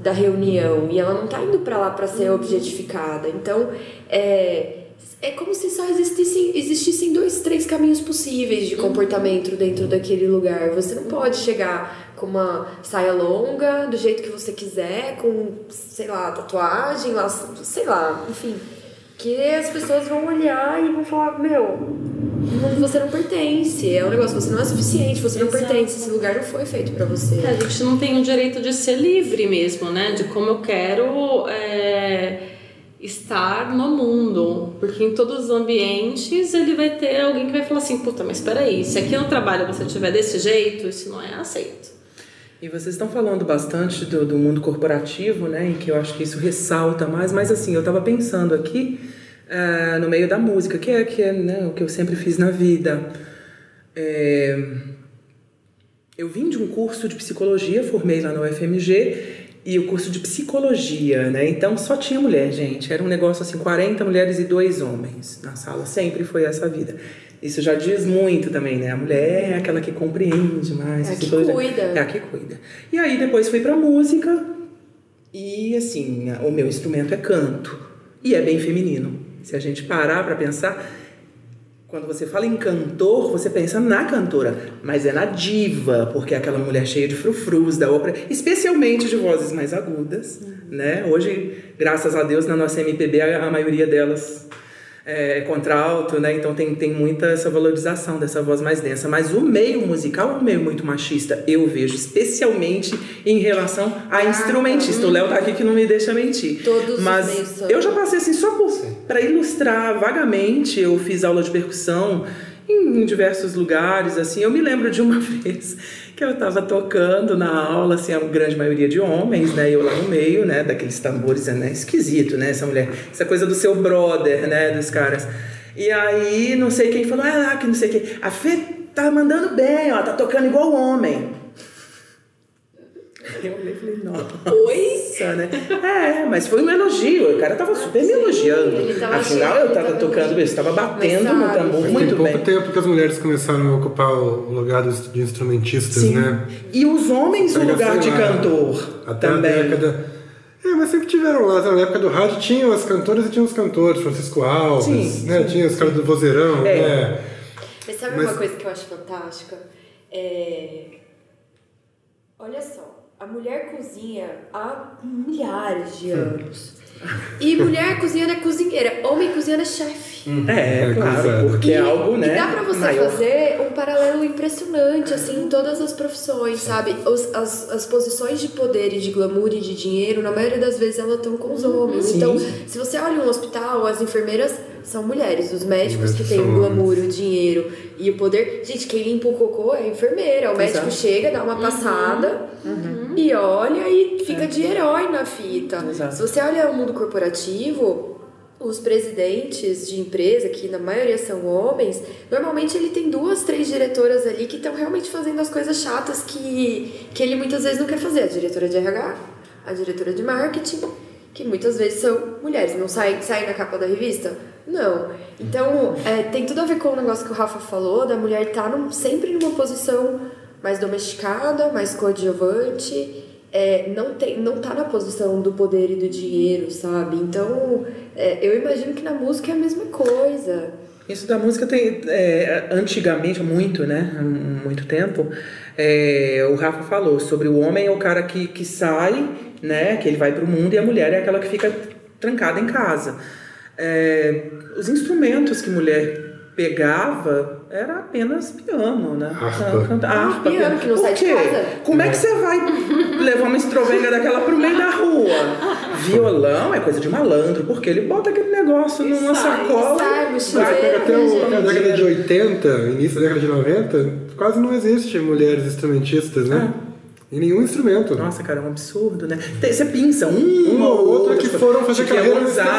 da reunião e ela não tá indo pra lá pra ser objetificada. Então, é, é como se só existissem, existissem dois, três caminhos possíveis de comportamento dentro daquele lugar. Você não pode chegar com uma saia longa, do jeito que você quiser, com, sei lá, tatuagem, sei lá, enfim. Que as pessoas vão olhar e vão falar, meu, você não pertence. É um negócio, você não é suficiente, você não Exato. pertence, esse lugar não foi feito pra você. A gente não tem o direito de ser livre mesmo, né? De como eu quero é, estar no mundo. Porque em todos os ambientes ele vai ter alguém que vai falar assim: puta, mas peraí, se aqui no trabalho você tiver desse jeito, isso não é aceito. E vocês estão falando bastante do, do mundo corporativo, né? E que eu acho que isso ressalta mais. Mas assim, eu estava pensando aqui ah, no meio da música, que é, que é né, o que eu sempre fiz na vida. É, eu vim de um curso de psicologia, formei lá no UFMG, e o curso de psicologia, né? Então só tinha mulher, gente. Era um negócio assim, 40 mulheres e dois homens na sala. Sempre foi essa vida. Isso já diz muito também, né? A mulher é aquela que compreende mais. É a que cuida. É a que cuida. E aí depois fui pra música e assim, o meu instrumento é canto. E é bem feminino. Se a gente parar pra pensar, quando você fala em cantor, você pensa na cantora, mas é na diva, porque é aquela mulher cheia de frufrus da ópera, especialmente de vozes mais agudas, né? Hoje, graças a Deus, na nossa MPB, a, a maioria delas é contralto, né? Então tem, tem muita essa valorização dessa voz mais densa. Mas o meio musical é um meio muito machista, eu vejo, especialmente em relação a instrumentista. O Léo tá aqui que não me deixa mentir. Todos os Mas meios são. eu já passei assim, só para ilustrar vagamente, eu fiz aula de percussão em, em diversos lugares, assim. Eu me lembro de uma vez que eu estava tocando na aula, assim, a grande maioria de homens, né? Eu lá no meio, né? Daqueles tambores, né? Esquisito, né? Essa mulher, essa coisa do seu brother, né? Dos caras. E aí, não sei quem falou, ah, que não sei quem. A Fê tá mandando bem, ó, tá tocando igual homem. Eu olhei e falei, nossa, né? É, mas foi um elogio. O cara tava super me elogiando. tava Afinal, eu tava tava tocando, eu estava batendo Mas no tambor muito tem pouco bem. tempo que as mulheres começaram a ocupar o lugar de instrumentistas, Sim. né? E os homens o lugar de lá, cantor Até a também. década. É, mas sempre tiveram lá. Na época do rádio tinham as cantoras e tinham os cantores, Francisco Alves, Sim, né? Tinha os caras do vozeirão, É. né? Mas sabe Mas- uma coisa que eu acho fantástica? É... Olha só, a mulher cozinha há milhares de anos. E mulher cozinhando é cozinheira, homem cozinhando é chefe. É, É, claro, porque é algo, né? E dá pra você maior. fazer um paralelo impressionante, assim, em todas as profissões, sabe? Os- as, as posições de poder e de glamour e de dinheiro, na maioria das vezes elas estão com os homens. Sim. Então, se você olha um hospital, as enfermeiras são mulheres, os médicos que têm o glamour, o dinheiro e o poder. Gente, quem limpa o cocô é a enfermeira. O médico Exato. chega, dá uma passada e olha e fica de herói na fita. Exato. Se você olha o mundo corporativo, os presidentes de empresa, que na maioria são homens, normalmente ele tem duas, três diretoras ali que estão realmente fazendo as coisas chatas que, que ele muitas vezes não quer fazer. A diretora de RH, a diretora de marketing, que muitas vezes são mulheres. Não saem, saem na capa da revista? Não. Então, é, tem tudo a ver com o negócio que o Rafa falou, da mulher estar num, sempre numa posição mais domesticada, mais coadjuvante, é, não, tem, não tá na posição do poder e do dinheiro, sabe? Então, é, eu imagino que na música é a mesma coisa. Isso da música tem é, antigamente, muito, né? Muito tempo. é, o Rafa falou sobre o homem é o cara que, que sai, né? Que ele vai pro mundo e a mulher é aquela que fica trancada em casa. É, os instrumentos que mulher pegava era apenas piano, né? Harpa. Canta- harpa, piano, que não sai de casa. Como é que você vai levar uma estrovenga daquela pro meio da rua? Violão é coisa de malandro, porque ele bota aquele negócio numa sai, sacola. sai, vai- mochileiro. Até o, até a gente. década de 80, início da década de 90, quase não existe mulheres instrumentistas, né? Em nenhum instrumento. Nossa, cara, é um absurdo, né? Tem- Você pinça um Uma ou outra que tipo, foram fazer Chiquinha carreira no Gonzaga,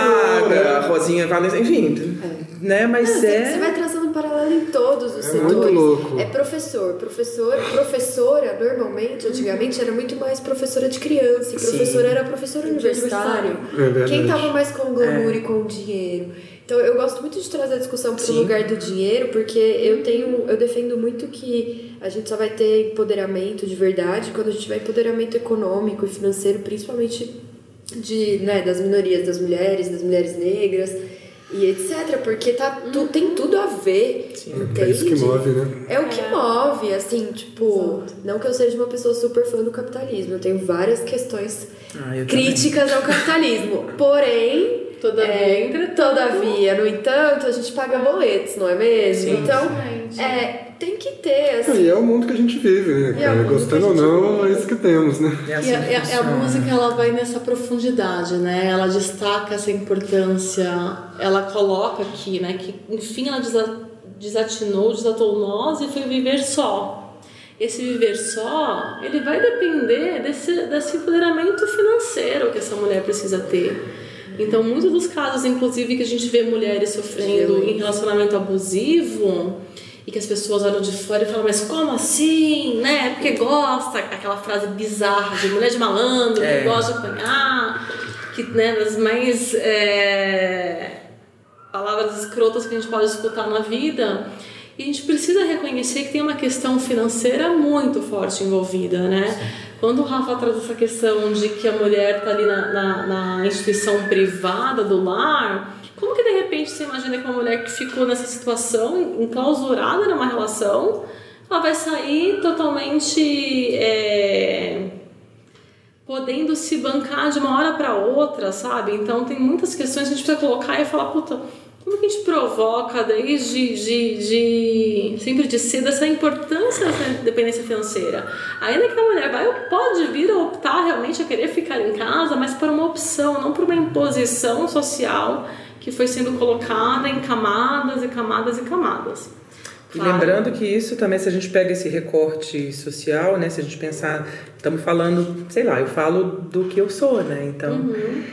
exterior, né? Rosinha Valença, enfim, né? Mas Você, é... você vai traçando um paralelo em todos os É setores. muito louco. É professor. Professor, professora, normalmente, antigamente, era muito mais professora de criança. E Sim. professora era professor universitário. É verdade. Quem tava mais com o glamour É. e com o dinheiro. Então eu gosto muito de trazer a discussão para o lugar do dinheiro, porque eu tenho, eu defendo muito que a gente só vai ter empoderamento de verdade quando a gente tiver empoderamento econômico e financeiro, principalmente de, né, das minorias, das mulheres, das mulheres negras e etc. Porque tá, tu, tem tudo a ver, entende? É isso que move, né? É o que move, assim, tipo, não que eu seja uma pessoa super fã do capitalismo, eu tenho várias questões Ah, críticas ao capitalismo. Porém, Todavia, é, todavia, no entanto, a gente paga boletos, não é mesmo? Sim. então, Exatamente. é, tem que ter, assim. E é o mundo que a gente vive, né? É cara? Gostando a ou não, vive. é isso que temos, né? É E assim a, que e a- a funciona. música ela vai nessa profundidade, né? Ela destaca essa importância, ela coloca aqui, né? Que enfim ela desa- desatinou, desatou nós e foi viver só. Esse viver só, ele vai depender desse, desse empoderamento financeiro que essa mulher precisa ter. Então, muitos dos casos, inclusive, que a gente vê mulheres sofrendo em relacionamento abusivo, e que as pessoas olham de fora e falam, mas como assim, né? Porque gosta, aquela frase bizarra de mulher de malandro, É. que gosta de apanhar, que, né, das mais é, palavras escrotas que a gente pode escutar na vida. E a gente precisa reconhecer que tem uma questão financeira muito forte envolvida, né? Quando o Rafa traz essa questão de que a mulher está ali na, na, na instituição privada do lar, como que de repente você imagina que uma mulher que ficou nessa situação, enclausurada numa relação, ela vai sair totalmente é, podendo se bancar de uma hora para outra, sabe? Então tem muitas questões que a gente precisa colocar e falar, puta, como que a gente provoca desde de, de, sempre de cedo essa importância dessa independência financeira? Ainda que a mulher vai, pode vir a optar realmente a querer ficar em casa, mas por uma opção, não por uma imposição social que foi sendo colocada em camadas e camadas e camadas. E Claro. lembrando que isso também, se a gente pega esse recorte social, né? Se a gente pensar, estamos falando, sei lá, eu falo do que eu sou, né? Então, Uhum.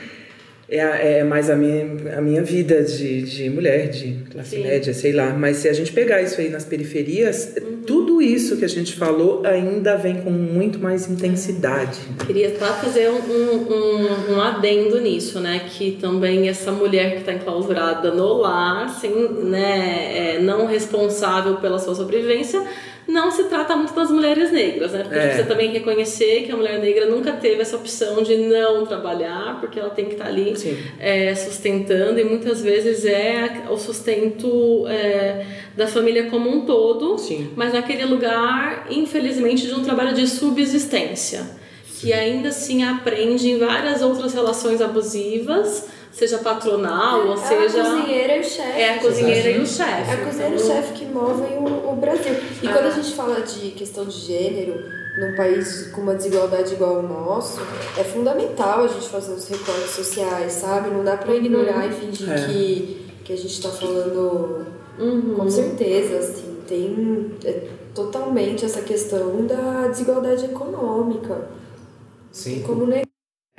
É, é mais a minha, a minha vida de, de mulher, de classe Sim. média, sei lá. Mas se a gente pegar isso aí nas periferias, Uhum. tudo isso que a gente falou ainda vem com muito mais intensidade. Queria tá fazer um, um, um, adendo nisso, né? Que também essa mulher que está enclausurada no lar, sem, né, é, não responsável pela sua sobrevivência, não se trata muito das mulheres negras, né? Porque a É. gente precisa também reconhecer que a mulher negra nunca teve essa opção de não trabalhar, porque ela tem que estar ali Sim. é, sustentando, e muitas vezes é o sustento é, da família como um todo, Sim. mas naquele lugar, infelizmente, de um trabalho de subsistência, que ainda assim aprende em várias outras relações abusivas, seja patronal, ou é seja. a cozinheira e o chefe. É a cozinheira e o chefe. É a cozinheira e o chefe que movem o, o Brasil. E Ah. quando a gente fala de questão de gênero, num país com uma desigualdade igual ao nosso, é fundamental a gente fazer os recortes sociais, sabe? Não dá pra ignorar e fingir É. que, que a gente tá falando Uhum. com certeza, assim, tem é, totalmente essa questão da desigualdade econômica. Sim. Como negar.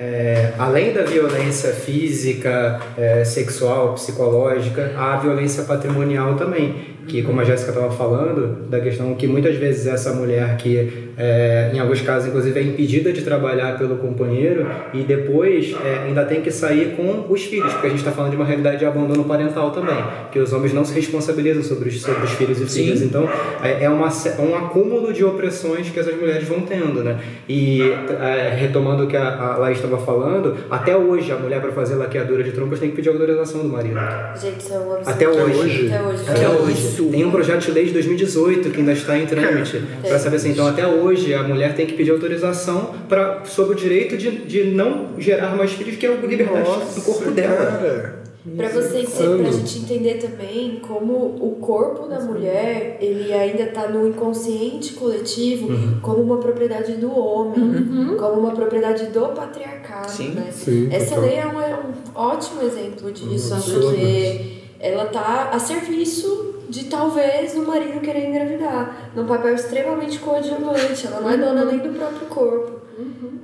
É, além da violência física, é, sexual, psicológica, há a violência patrimonial também, que como a Jéssica estava falando, da questão que muitas vezes essa mulher que, é, em alguns casos, inclusive, é impedida de trabalhar pelo companheiro e depois é, ainda tem que sair com os filhos, porque a gente está falando de uma realidade de abandono parental também, que os homens não se responsabilizam sobre os, sobre os filhos e filhas. Então, é, é uma, é um acúmulo de opressões que essas mulheres vão tendo, né? E é, retomando o que a, a Laís estava falando, até hoje a mulher para fazer laqueadura de trompas tem que pedir autorização do marido. Gente, isso é um absurdo. Até hoje. Até hoje. Até hoje. Tem um projeto de lei de 2018 que ainda está em trâmite. Para saber assim, então até hoje a mulher tem que pedir autorização pra, sobre o direito de, de não gerar mais filhos, que é a liberdade do corpo dela. Cara, Pra você entender, pra gente entender também como o corpo da mulher, ele ainda tá no inconsciente coletivo como uma propriedade do homem, como uma propriedade do patriarcado, Sim, né? sim, Essa total. lei é um, é um ótimo exemplo disso, absurdo. porque ela tá a serviço de talvez o marido querer engravidar, num papel extremamente coadjuvante, ela não é dona nem do próprio corpo.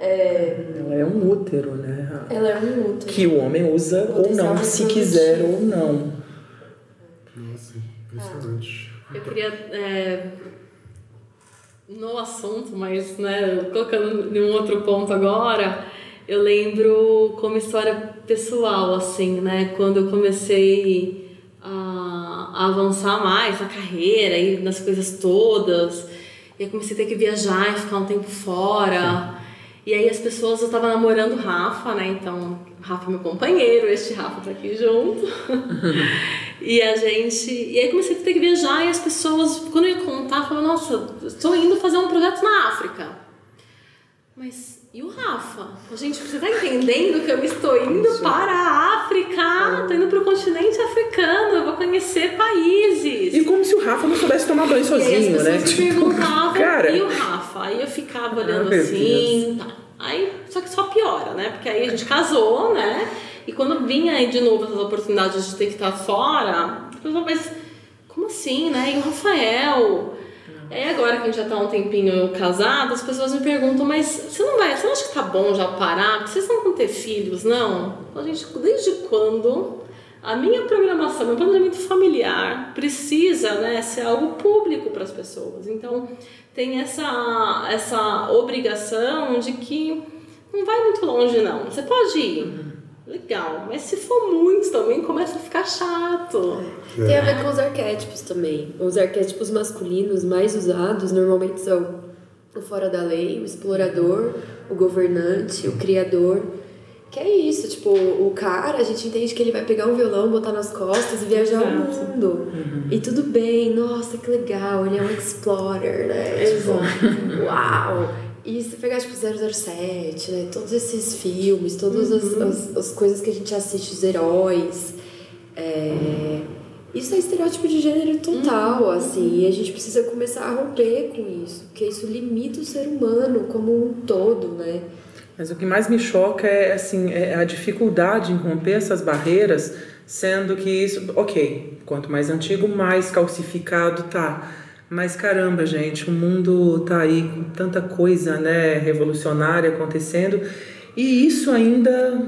É, Ela é um útero, né? ela é um útero. Que o homem usa ou Potencial não, se quiser ou não. nossa, impressionante. Eu queria, é, no assunto, mas né, colocando em um outro ponto agora, eu lembro como história pessoal, assim, né? Quando eu comecei a, a avançar mais na carreira e nas coisas todas, e eu comecei a ter que viajar e ficar um tempo fora. E aí as pessoas, eu tava namorando o Rafa, né? Então, o Rafa é meu companheiro, este Rafa tá aqui junto. e a gente. E aí comecei a ter que viajar e as pessoas, quando eu ia contar, falavam, nossa, estou indo fazer um projeto na África. Mas e o Rafa? Gente, você tá entendendo que eu estou indo para a África? Estou indo para o continente africano, eu vou conhecer países. E como se o Rafa não soubesse tomar banho sozinho, né? perguntavam, cara, e o Rafa? Aí eu ficava olhando meu assim, tá. Aí, só que só piora, né? Porque aí a gente casou, né? E quando vinha aí de novo essas oportunidades de ter que estar fora, eu falava, mas como assim, né? E o Rafael? Aí agora que a gente já tá um tempinho casado, as pessoas me perguntam, mas você não vai, você não acha que tá bom já parar? Porque vocês não vão ter filhos, não? Então, gente, desde quando a minha programação, meu planejamento familiar precisa né, ser algo público para as pessoas. Então, tem essa, essa obrigação de que não vai muito longe, não. Você pode ir, legal, mas se for muito também, começa a ficar chato. Tem a ver com os arquétipos também. Os arquétipos masculinos mais usados normalmente são o fora da lei, o explorador, o governante, o criador. Que é isso, tipo, o cara, a gente entende que ele vai pegar um violão, botar nas costas e viajar o Exato. mundo. E tudo bem, nossa, que legal, ele é um explorer, né? Tipo, uau! E se pegar, tipo, 007, né? Todos esses filmes, todas as, as, as coisas que a gente assiste, os heróis. É... Isso é estereótipo de gênero total, assim, e a gente precisa começar a romper com isso, porque isso limita o ser humano como um todo, né? Mas o que mais me choca é assim é a dificuldade em romper essas barreiras, sendo que isso, ok, quanto mais antigo, mais calcificado tá. Mas caramba, gente, o mundo tá aí com tanta coisa, né, revolucionária acontecendo e isso ainda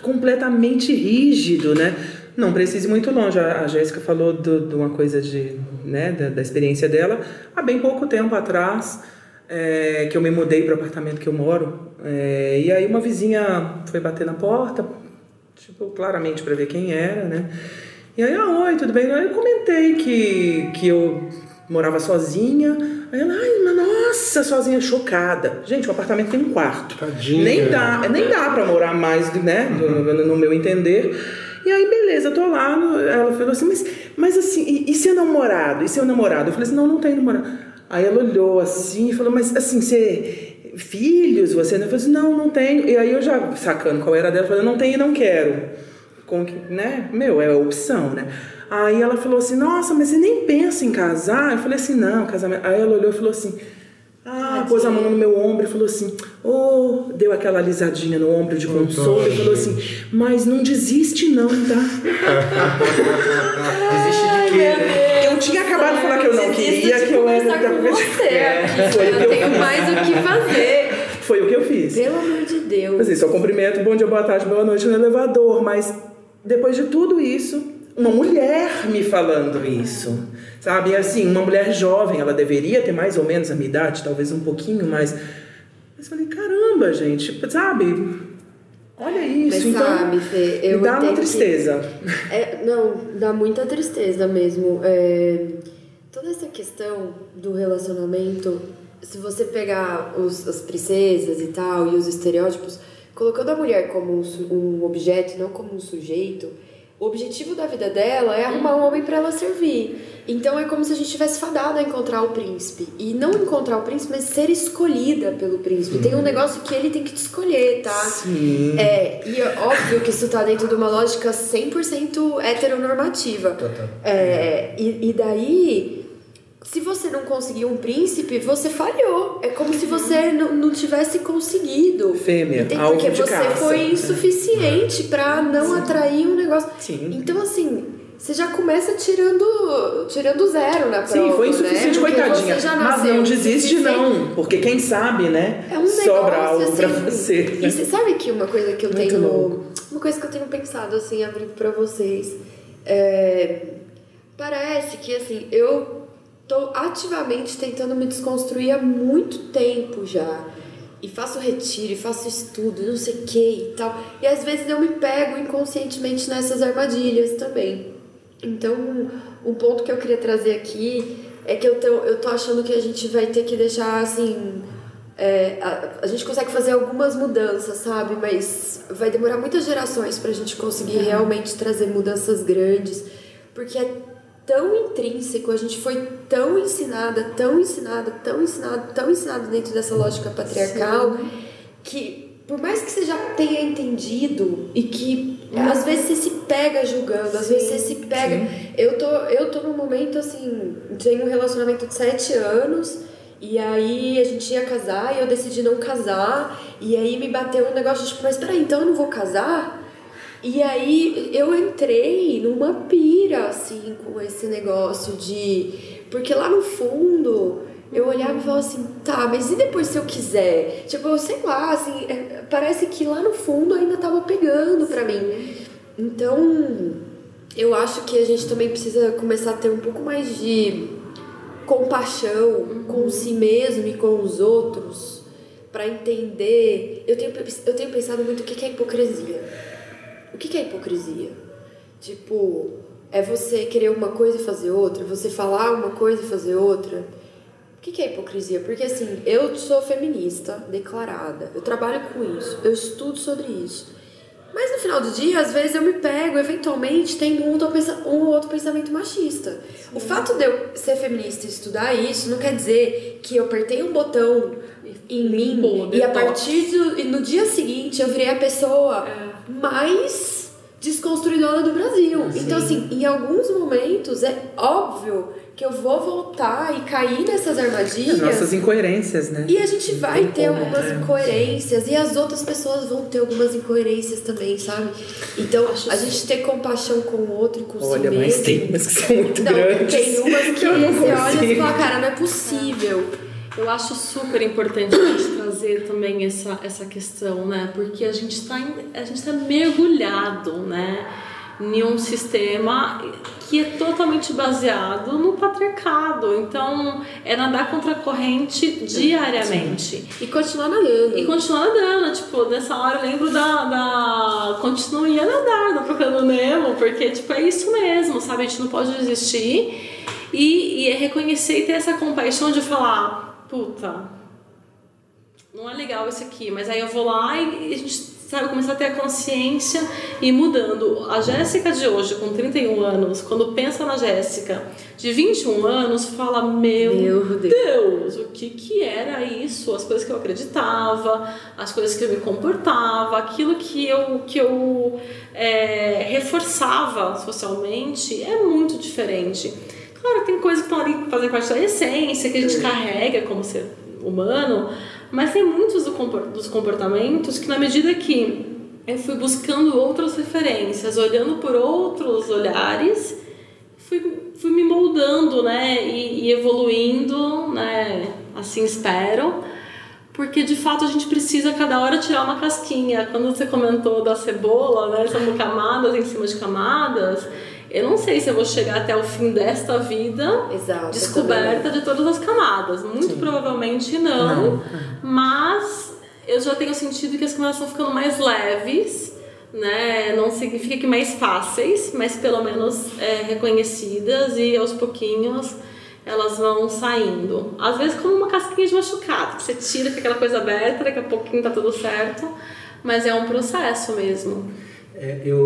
completamente rígido, né? Não precise ir muito longe. A Jéssica falou de uma coisa de, né, da, da experiência dela há bem pouco tempo atrás é, que eu me mudei para o apartamento que eu moro. é, e aí uma vizinha foi bater na porta, tipo, claramente para ver quem era, né? E aí, ah, oi, tudo bem? Eu comentei que, que eu morava sozinha. Aí ela, ai, mas nossa, sozinha, chocada. Gente, o apartamento tem um quarto. Tadinha. Nem dá, nem dá para morar mais, né, no, no meu entender. E aí, beleza, tô lá, ela falou assim, mas, mas assim, e, e seu namorado? E seu namorado? Eu falei assim, não, não tem namorado. Aí ela olhou assim e falou, mas assim, você. Filhos, você? Eu falei assim, não, não tenho. E aí eu já, sacando qual era dela, eu falei, não tenho e não quero. Com que, né? Meu, é a opção, né? Aí ela falou assim, nossa, mas você nem pensa em casar? Eu falei assim, não, casamento. Aí ela olhou e falou assim, ah, pôs a mão no meu ombro e falou assim, oh, deu aquela alisadinha no ombro de consolo e falou assim, mas não desiste não, tá? Desiste de quê, né? Eu tinha acabado de falar que eu não queria, que eu era... com você aqui. Foi o Eu que eu tenho fiz. mais o que fazer. Foi o que eu fiz. Pelo amor de Deus. Deus. Assim, só cumprimento, bom dia, boa tarde, boa noite no elevador, mas depois de tudo isso, uma mulher me falando isso, sabe? Assim, uma mulher jovem, ela deveria ter mais ou menos a minha idade, talvez um pouquinho mais. Mas falei, caramba, gente, sabe? Olha isso, Mas então. sabe, Fê, eu me dá uma entendo que- tristeza. É, não, dá muita tristeza mesmo. É, toda essa questão do relacionamento, se você pegar os, as princesas e tal, e os estereótipos, colocando a mulher como um, um objeto, não como um sujeito, o objetivo da vida dela é arrumar um homem para ela servir. Então é como se a gente tivesse fadado a encontrar o príncipe. E não encontrar o príncipe, mas ser escolhida pelo príncipe. Tem um negócio que ele tem que te escolher, tá? Sim. É, e é óbvio que isso tá dentro de uma lógica 100% heteronormativa. Total. É, e, e daí, se você não conseguir um príncipe, você falhou. É como se você não, não tivesse conseguido. Fêmea, Entende? Porque você caça. foi insuficiente pra não atrair um negócio. Sim. Então, assim, você já começa tirando, tirando zero na prova. Sim, foi insuficiente, né? Coitadinha. você já Mas não desiste, não. Porque quem sabe, né? É um sobra negócio, algo pra assim, você. E você sabe que uma coisa que eu Muito tenho. louco. Uma coisa que eu tenho pensado, assim, abrindo pra vocês. É, parece que, assim, eu tô ativamente tentando me desconstruir há muito tempo já. E faço retiro, e faço estudo, não sei o que e tal. E às vezes eu me pego inconscientemente nessas armadilhas também. Então, um ponto que eu queria trazer aqui é que eu tô, eu tô achando que a gente vai ter que deixar, assim, é, a, a gente consegue fazer algumas mudanças, sabe? Mas vai demorar muitas gerações pra gente conseguir realmente trazer mudanças grandes, porque é tão intrínseco, a gente foi tão ensinada, tão ensinada, tão ensinada, tão ensinada dentro dessa lógica patriarcal, que por mais que você já tenha entendido e que às vezes você se pega julgando, às vezes você se pega. Eu tô, eu tô num momento assim, tenho um relacionamento de sete anos. E aí a gente ia casar e eu decidi não casar. E aí me bateu um negócio tipo, mas peraí, então eu não vou casar? E aí eu entrei numa pira, assim, com esse negócio de. Porque lá no fundo eu olhava e falava assim, tá, mas e depois se eu quiser? Tipo, sei lá, assim, é, parece que lá no fundo ainda tava pegando pra mim. Então, eu acho que a gente também precisa começar a ter um pouco mais de compaixão com si mesmo e com os outros para entender. Eu tenho, eu tenho pensado muito o que é hipocrisia. O que que é hipocrisia? Tipo, é você querer uma coisa e fazer outra, você falar uma coisa e fazer outra. O que que é hipocrisia? Porque assim, eu sou feminista declarada, eu trabalho com isso, eu estudo sobre isso. Mas no final do dia, às vezes eu me pego, eventualmente, tendo um pensa- um ou outro pensamento machista. O fato de eu ser feminista e estudar isso não quer dizer que eu apertei um botão em mim e a partir do, e no dia seguinte eu virei a pessoa mais desconstruidora do Brasil. Então, assim, em alguns momentos é óbvio que eu vou voltar e cair nessas armadilhas. Nossas incoerências, né? E a gente vai ter algumas né? incoerências e as outras pessoas vão ter algumas incoerências também, sabe? Então, a gente ter compaixão com o outro e com Olha, si mas mesmo. tem umas que são muito Não, grandes. tem umas que Eu não você olha e fala, cara, não é possível. Eu acho super importante a gente trazer também essa, essa questão, né? Porque a gente está a gente tá mergulhado, né? Em um sistema que é totalmente baseado no patriarcado. Então, é nadar contra a corrente diariamente. E continuar nadando. E continuar nadando, tipo, nessa hora eu lembro da. da continue a nadar, não procurando Nemo, porque, tipo, é isso mesmo, sabe? A gente não pode desistir e, e é reconhecer e ter essa compaixão de falar, puta, não é legal isso aqui, mas aí eu vou lá e a gente, sabe, começar a ter a consciência e ir mudando. A Jéssica de hoje, com 31 anos, quando pensa na Jéssica de 21 anos, fala: Meu, Meu Deus. Deus, o que que era isso? As coisas que eu acreditava, as coisas que eu me comportava, aquilo que eu, que eu é, reforçava socialmente é muito diferente. Claro tem coisas que estão ali fazendo parte da essência, que a gente carrega como ser humano, mas tem muitos dos comportamentos que, na medida que eu fui buscando outras referências, olhando por outros olhares, fui, fui me moldando, né, e, e evoluindo, né, assim espero, porque de fato a gente precisa cada hora tirar uma casquinha. Quando você comentou da cebola, né, são camadas em cima de camadas, eu não sei se eu vou chegar até o fim desta vida Exato, eu descoberta de todas as camadas. Muito provavelmente não, mas eu já tenho sentido que as camadas estão ficando mais leves. Né? Não significa que mais fáceis, mas pelo menos é, reconhecidas e aos pouquinhos elas vão saindo. Às vezes como uma casquinha de machucado, que você tira com aquela coisa aberta, daqui a pouquinho tá tudo certo, mas é um processo mesmo. É, eu,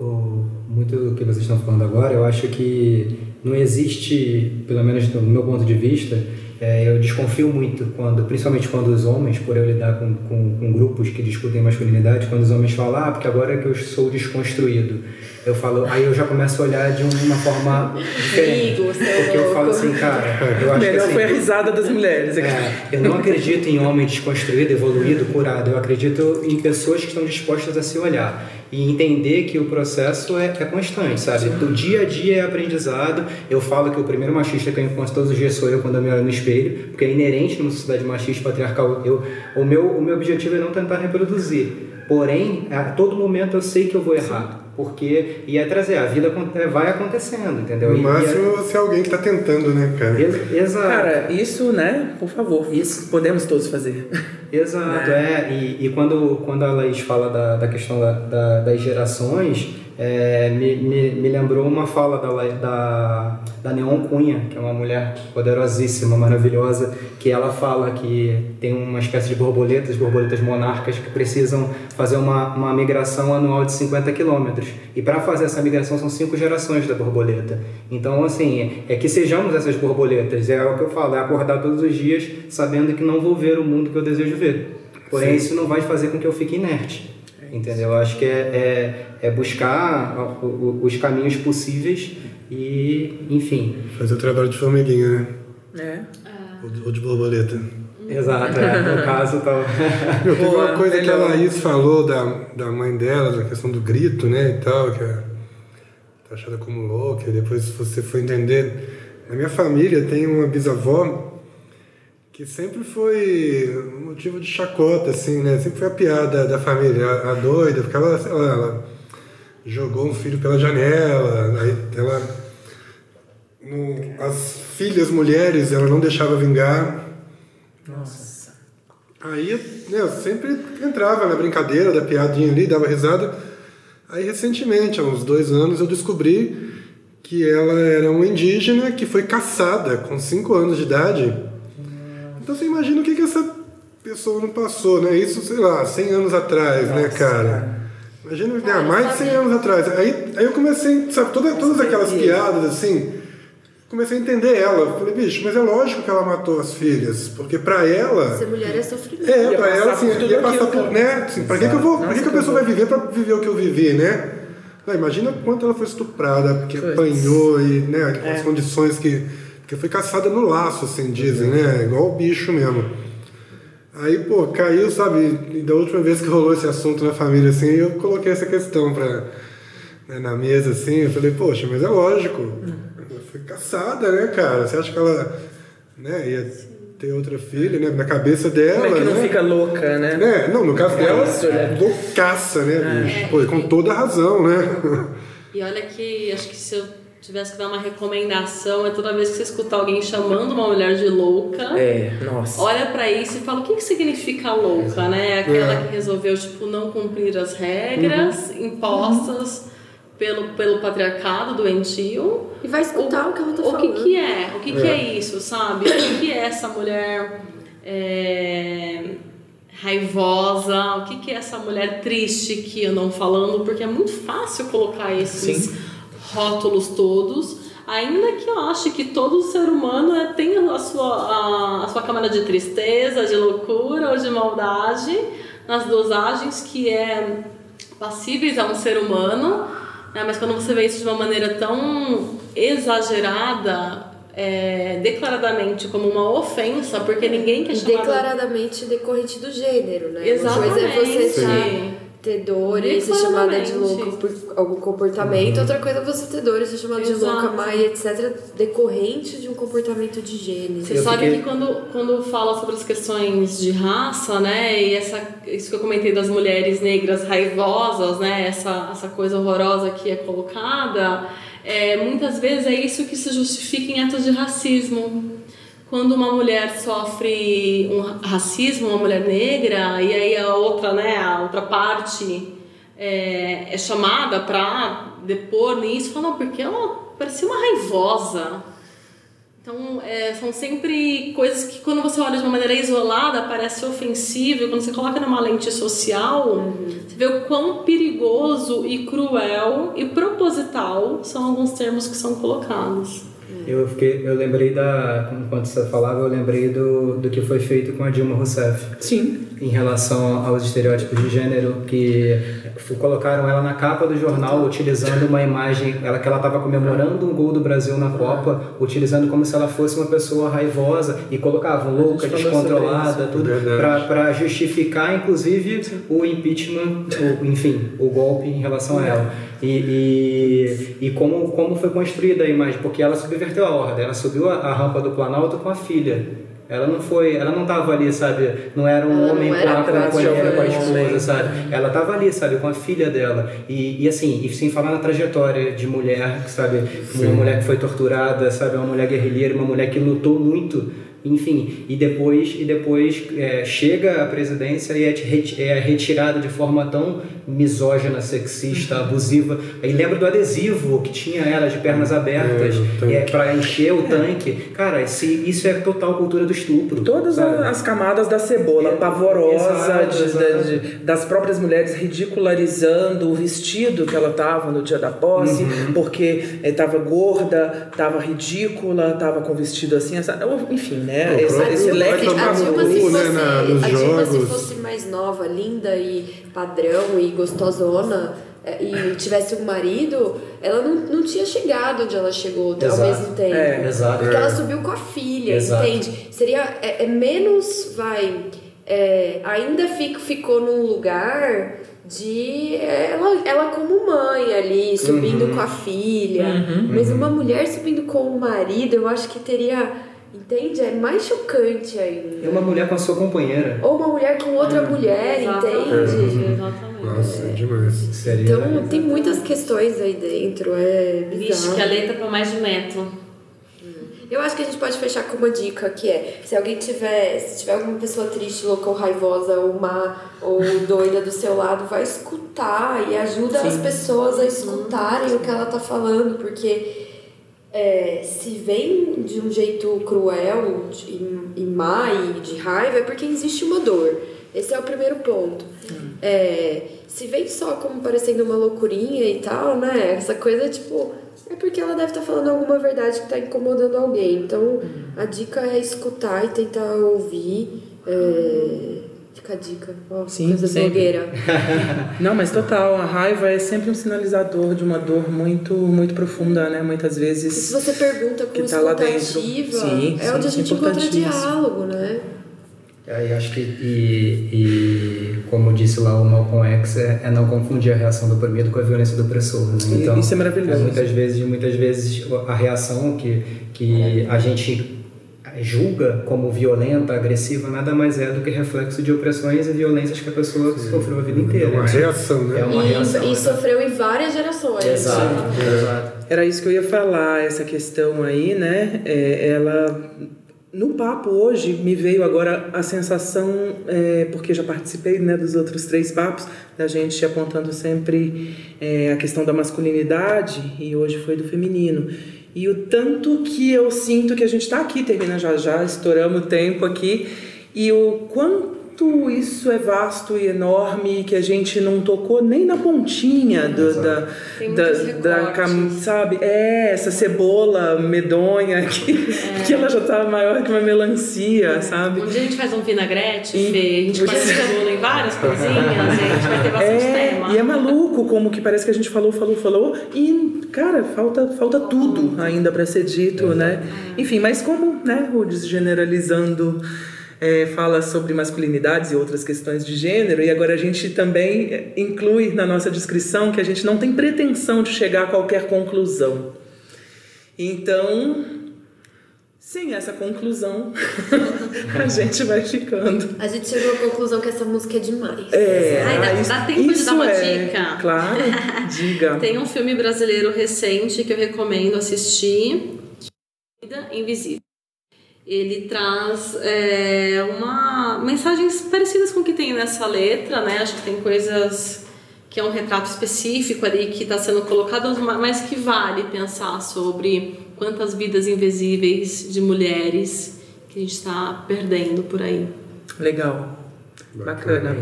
o- muito do que vocês estão falando agora, eu acho que não existe, pelo menos do meu ponto de vista, é, eu desconfio muito quando, principalmente quando os homens, por eu lidar com, com, com grupos que discutem masculinidade, quando os homens falam, ah, porque agora é que eu sou desconstruído. Eu falo, aí eu já começo a olhar de uma forma diferente. Seu porque eu falo assim, cara, eu acho que Melhor assim, foi a risada das mulheres aqui. é, eu não acredito em homem desconstruído, evoluído, curado. Eu acredito em pessoas que estão dispostas a se olhar e entender que o processo é, é constante, sabe? Do dia a dia é aprendizado. Eu falo que o primeiro machista que eu encontro todos os dias sou eu quando eu me olho no espelho, porque é inerente numa sociedade machista patriarcal. Eu, o, meu, o meu objetivo é não tentar reproduzir. Porém, a todo momento eu sei que eu vou errar. Porque, e é trazer, a vida é, vai acontecendo, entendeu? No E- e é- máximo, você é alguém que tá tentando, né, cara? Ex- Exato. Cara, isso, né? Por favor, Isso. podemos todos fazer. Exato, é. E, e quando, quando a Laís fala da, da questão da, da- das gerações, é, me, me, me lembrou uma fala da, da, da Neon Cunha, que é uma mulher poderosíssima, maravilhosa, que ela fala que tem uma espécie de borboletas, borboletas monarcas, que precisam fazer uma, uma migração anual de 50 quilômetros. E para fazer essa migração são cinco gerações da borboleta. Então, assim, é que sejamos essas borboletas. É o que eu falo, é acordar todos os dias sabendo que não vou ver o mundo que eu desejo ver. Porém, isso não vai fazer com que eu fique inerte. Entendeu? Eu acho que é, é, é buscar os caminhos possíveis e, enfim. Fazer o trabalho de formiguinha, né? É. Ou de- borboleta. Exato, é. No caso, tá. Meu, teve Boa, uma coisa que a. Laís falou da, da mãe dela, da questão do grito, né, e tal, que é, tá achada como louca, e depois você foi entender. Na minha família tem uma bisavó que sempre foi um motivo de chacota, assim, né, sempre foi a piada da família, a, a doida, ela, sei lá, ela jogou um filho pela janela, aí ela... no- as filhas mulheres ela não deixava vingar, Nossa. Aí né, eu sempre entrava na brincadeira, da piadinha ali, dava risada. Aí recentemente, há uns dois anos, eu descobri que ela era uma indígena que foi caçada com cinco anos de idade. Então você imagina o que, que essa pessoa não passou, né? Isso, sei lá, 100 anos atrás, né, cara? Imagina, né, mais de 100 anos atrás. Aí, aí eu comecei, sabe, toda, todas aquelas piadas assim, comecei a entender ela. Falei, bicho, mas é lógico que ela matou as filhas, porque pra ela. Ser mulher é sofrimento. É, pra ela, assim, ia passar por, cara. né? Assim, pra que, que eu vou, pra que, que a Nossa, pessoa vai viver pra viver o que eu vivi, né? Imagina quanto ela foi estuprada, porque Puts. apanhou e, né, aquelas É. condições que, que foi caçada no laço, assim, dizem, né? Igual o bicho mesmo. Aí, pô, caiu, sabe? E da última vez que rolou esse assunto na família, assim, eu coloquei essa questão pra, né, na mesa, assim, eu falei, poxa, mas é lógico. Ela foi caçada, né, cara? Você acha que ela né, ia ter outra filha, né? Na cabeça dela, Como é que não né? fica louca, né? É, não, no caso dela, isso, né? loucaça, né, bicho? Pô, e com toda razão, né? E olha que acho que se eu tivesse que dar uma recomendação, é toda vez que você escutar alguém chamando uma mulher de louca, É, nossa. olha pra isso e fala o que, que significa louca, né? Aquela É. que resolveu, tipo, não cumprir as regras impostas pelo, pelo patriarcado doentio. E vai escutar o, que ela tá o falando. que, que é? O que, que é isso, sabe? O que, que é essa mulher é, raivosa? O que, que é essa mulher triste que andam falando? Porque é muito fácil colocar esses rótulos todos. Ainda que eu ache que todo ser humano é- tem a sua, a, a sua câmara de tristeza, de loucura ou de maldade, nas dosagens que é passíveis a um ser humano, né? mas quando você vê isso de uma maneira tão exagerada, é, declaradamente como uma ofensa, porque ninguém quer chamar declaradamente decorrente do gênero, né? Exatamente. coisa é você estar ter dor e ser chamada de louca por algum comportamento, outra coisa é você ter dor e ser chamada de Exato. louca, mas etc., decorrente de um comportamento de gênero. Você Eu sabe fiquei- que quando, quando fala sobre as questões de raça, né, e essa, isso que eu comentei das mulheres negras raivosas, né, essa, essa coisa horrorosa que é colocada, é, muitas vezes é isso que se justifica em atos de racismo. Quando uma mulher sofre um ra- racismo, uma mulher negra, e aí a outra, né, a outra parte é, é chamada para depor nisso, fala, não, porque ela parecia uma raivosa. Então, é, são sempre coisas que quando você olha de uma maneira isolada parece ofensivo, e quando você coloca numa lente social, você vê o quão perigoso e cruel e proposital são alguns termos que são colocados. Eu, fiquei, eu lembrei da. Enquanto você falava, eu lembrei do, do que foi feito com a Dilma Rousseff. Sim. Em relação aos estereótipos de gênero, que colocaram ela na capa do jornal utilizando uma imagem, ela que ela estava comemorando um gol do Brasil na Copa, utilizando como se ela fosse uma pessoa raivosa e colocavam louca, descontrolada, tudo, para justificar, inclusive, o impeachment, o, enfim, o golpe em relação a ela. E, e, e como, como foi construída a imagem, porque ela subverteu a ordem, ela subiu a, a rampa do Planalto com a filha. Ela não foi, ela não tava ali, sabe? Não era um Ela homem com era a, com a, com a esposa, sabe? Ela tava ali, sabe, com a filha dela. E, e assim, e sem falar na trajetória de mulher, sabe? Uma mulher que foi torturada, sabe? Uma mulher guerrilheira, uma mulher que lutou muito. Enfim, e depois, e depois é, chega à presidência e é, é retirada de forma tão misógina, sexista, abusiva. Aí lembra do adesivo que tinha ela de pernas abertas É, é, para encher o tanque. Cara, esse- isso é total cultura do estupro. Todas sabe? as camadas da cebola, É, pavorosa, exato, de- exato. de- das próprias mulheres ridicularizando o vestido que ela tava no dia da posse, Uhum. porque estava gorda, estava ridícula, estava com vestido assim, essa- enfim, né? O Esse, esse leque de a Dilma, se fosse, né, na- a Dilma se fosse mais nova, linda e padrão e gostosona é, e tivesse um marido, ela não, não tinha chegado onde ela chegou ao Exato. mesmo tempo. É. Exato. Porque ela subiu com a filha, Exato. entende? Seria é, é menos, vai, é, ainda fico, ficou num lugar de é, ela, ela como mãe ali, subindo Uhum. com a filha. Mas uma mulher subindo com o marido, eu acho que teria, entende? É mais chocante ainda. É uma mulher com a sua companheira. Ou uma mulher com outra mulher, entende? Exatamente. Nossa, é demais. Seria. Então tem muitas questões aí dentro, é Vixe, que a letra pra mais de metro. Eu acho que a gente pode fechar com uma dica que é, se alguém tiver, se tiver alguma pessoa triste, louca ou raivosa ou má ou doida do seu lado, vai escutar e ajuda as pessoas a escutarem o que ela tá falando, porque é, se vem de um jeito cruel de- e, e má e de raiva, é porque existe uma dor. Esse é o primeiro ponto. É, se vem só como parecendo uma loucurinha e tal, né? Essa coisa, tipo, é porque ela deve estar falando alguma verdade que tá incomodando alguém. Então, a dica é escutar e tentar ouvir. É... Fica a dica. Ó, Sim, coisa blogueira. Não, mas total, a raiva é sempre um sinalizador de uma dor muito, muito profunda, né? Muitas E vezes. se você pergunta com Que tá lá dentro. escutativa, Sim, é onde a é gente encontra diálogo, né? Aí acho que, e, e como disse lá o Malcolm X, é, é não confundir a reação do oprimido com a violência do opressor. Né? E- Então, isso é maravilhoso. muitas vezes, muitas vezes a reação que, que a gente julga como violenta, agressiva, nada mais é do que reflexo de opressões e violências que a pessoa sofreu a vida inteira. É uma reação, né? É uma e, reação. e exato. sofreu em várias gerações. Exato, exato. Era isso que eu ia falar, essa questão aí, né? É, ela. No papo hoje me veio agora a sensação, é, porque já participei né, dos outros três papos, da gente apontando sempre é, a questão da masculinidade e hoje foi do feminino. E o tanto que eu sinto que a gente está aqui, termina já já, estouramos o tempo aqui, e o quanto isso é vasto e enorme que a gente não tocou nem na pontinha do, da, da, da sabe? É, essa cebola medonha que, que ela já tá maior que uma melancia, sabe? Um dia a gente faz um vinagrete, E- Fê, a gente põe cebola em várias coisinhas, gente, vai ter bastante É, tema. e é maluco como que parece que a gente falou, falou, falou e, cara, falta, falta tudo ainda para ser dito, né? Enfim, mas como, né, o desgeneralizando é, fala sobre masculinidades e outras questões de gênero, e agora a gente também é, inclui na nossa descrição que a gente não tem pretensão de chegar a qualquer conclusão. Então, sem essa conclusão, a gente vai ficando. A gente chegou à conclusão que essa música é demais. É, Ai, dá- isso- dá tempo de dar uma é, dica? Claro, diga. Tem um filme brasileiro recente que eu recomendo assistir, Vida Invisível. Ele traz é, uma mensagens parecidas com o que tem nessa letra, né? Acho que tem coisas que é um retrato específico ali que está sendo colocado, mas que vale pensar sobre quantas vidas invisíveis de mulheres que a gente está perdendo por aí. Legal. Bacana.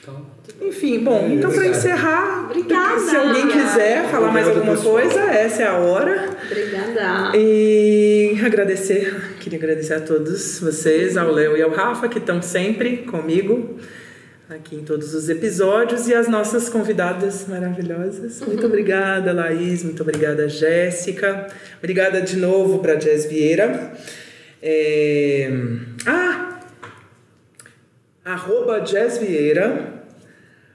Então, Enfim, bom, então para encerrar, Obrigada. se alguém quiser falar mais alguma coisa, essa é a hora. Obrigada. E agradecer, queria agradecer a todos vocês, ao Léo e ao Rafa, que estão sempre comigo aqui em todos os episódios, e as nossas convidadas maravilhosas. Muito obrigada, Laís, muito obrigada, Jéssica. Obrigada de novo para Jazz Vieira. É... Ah! Arroba Jazz Vieira,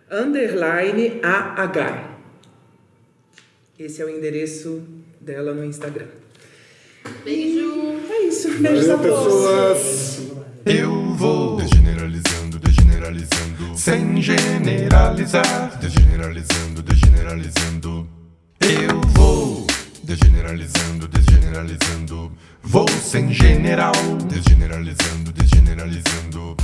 underline AH. Esse é o endereço dela no Instagram. Beijo. É isso. Beijo a Valeu, todos. pessoas! Eu vou desgeneralizando, desgeneralizando, sem generalizar, desgeneralizando, desgeneralizando. Eu vou. Desgeneralizando, desgeneralizando, vou sem general, desgeneralizando, desgeneralizando.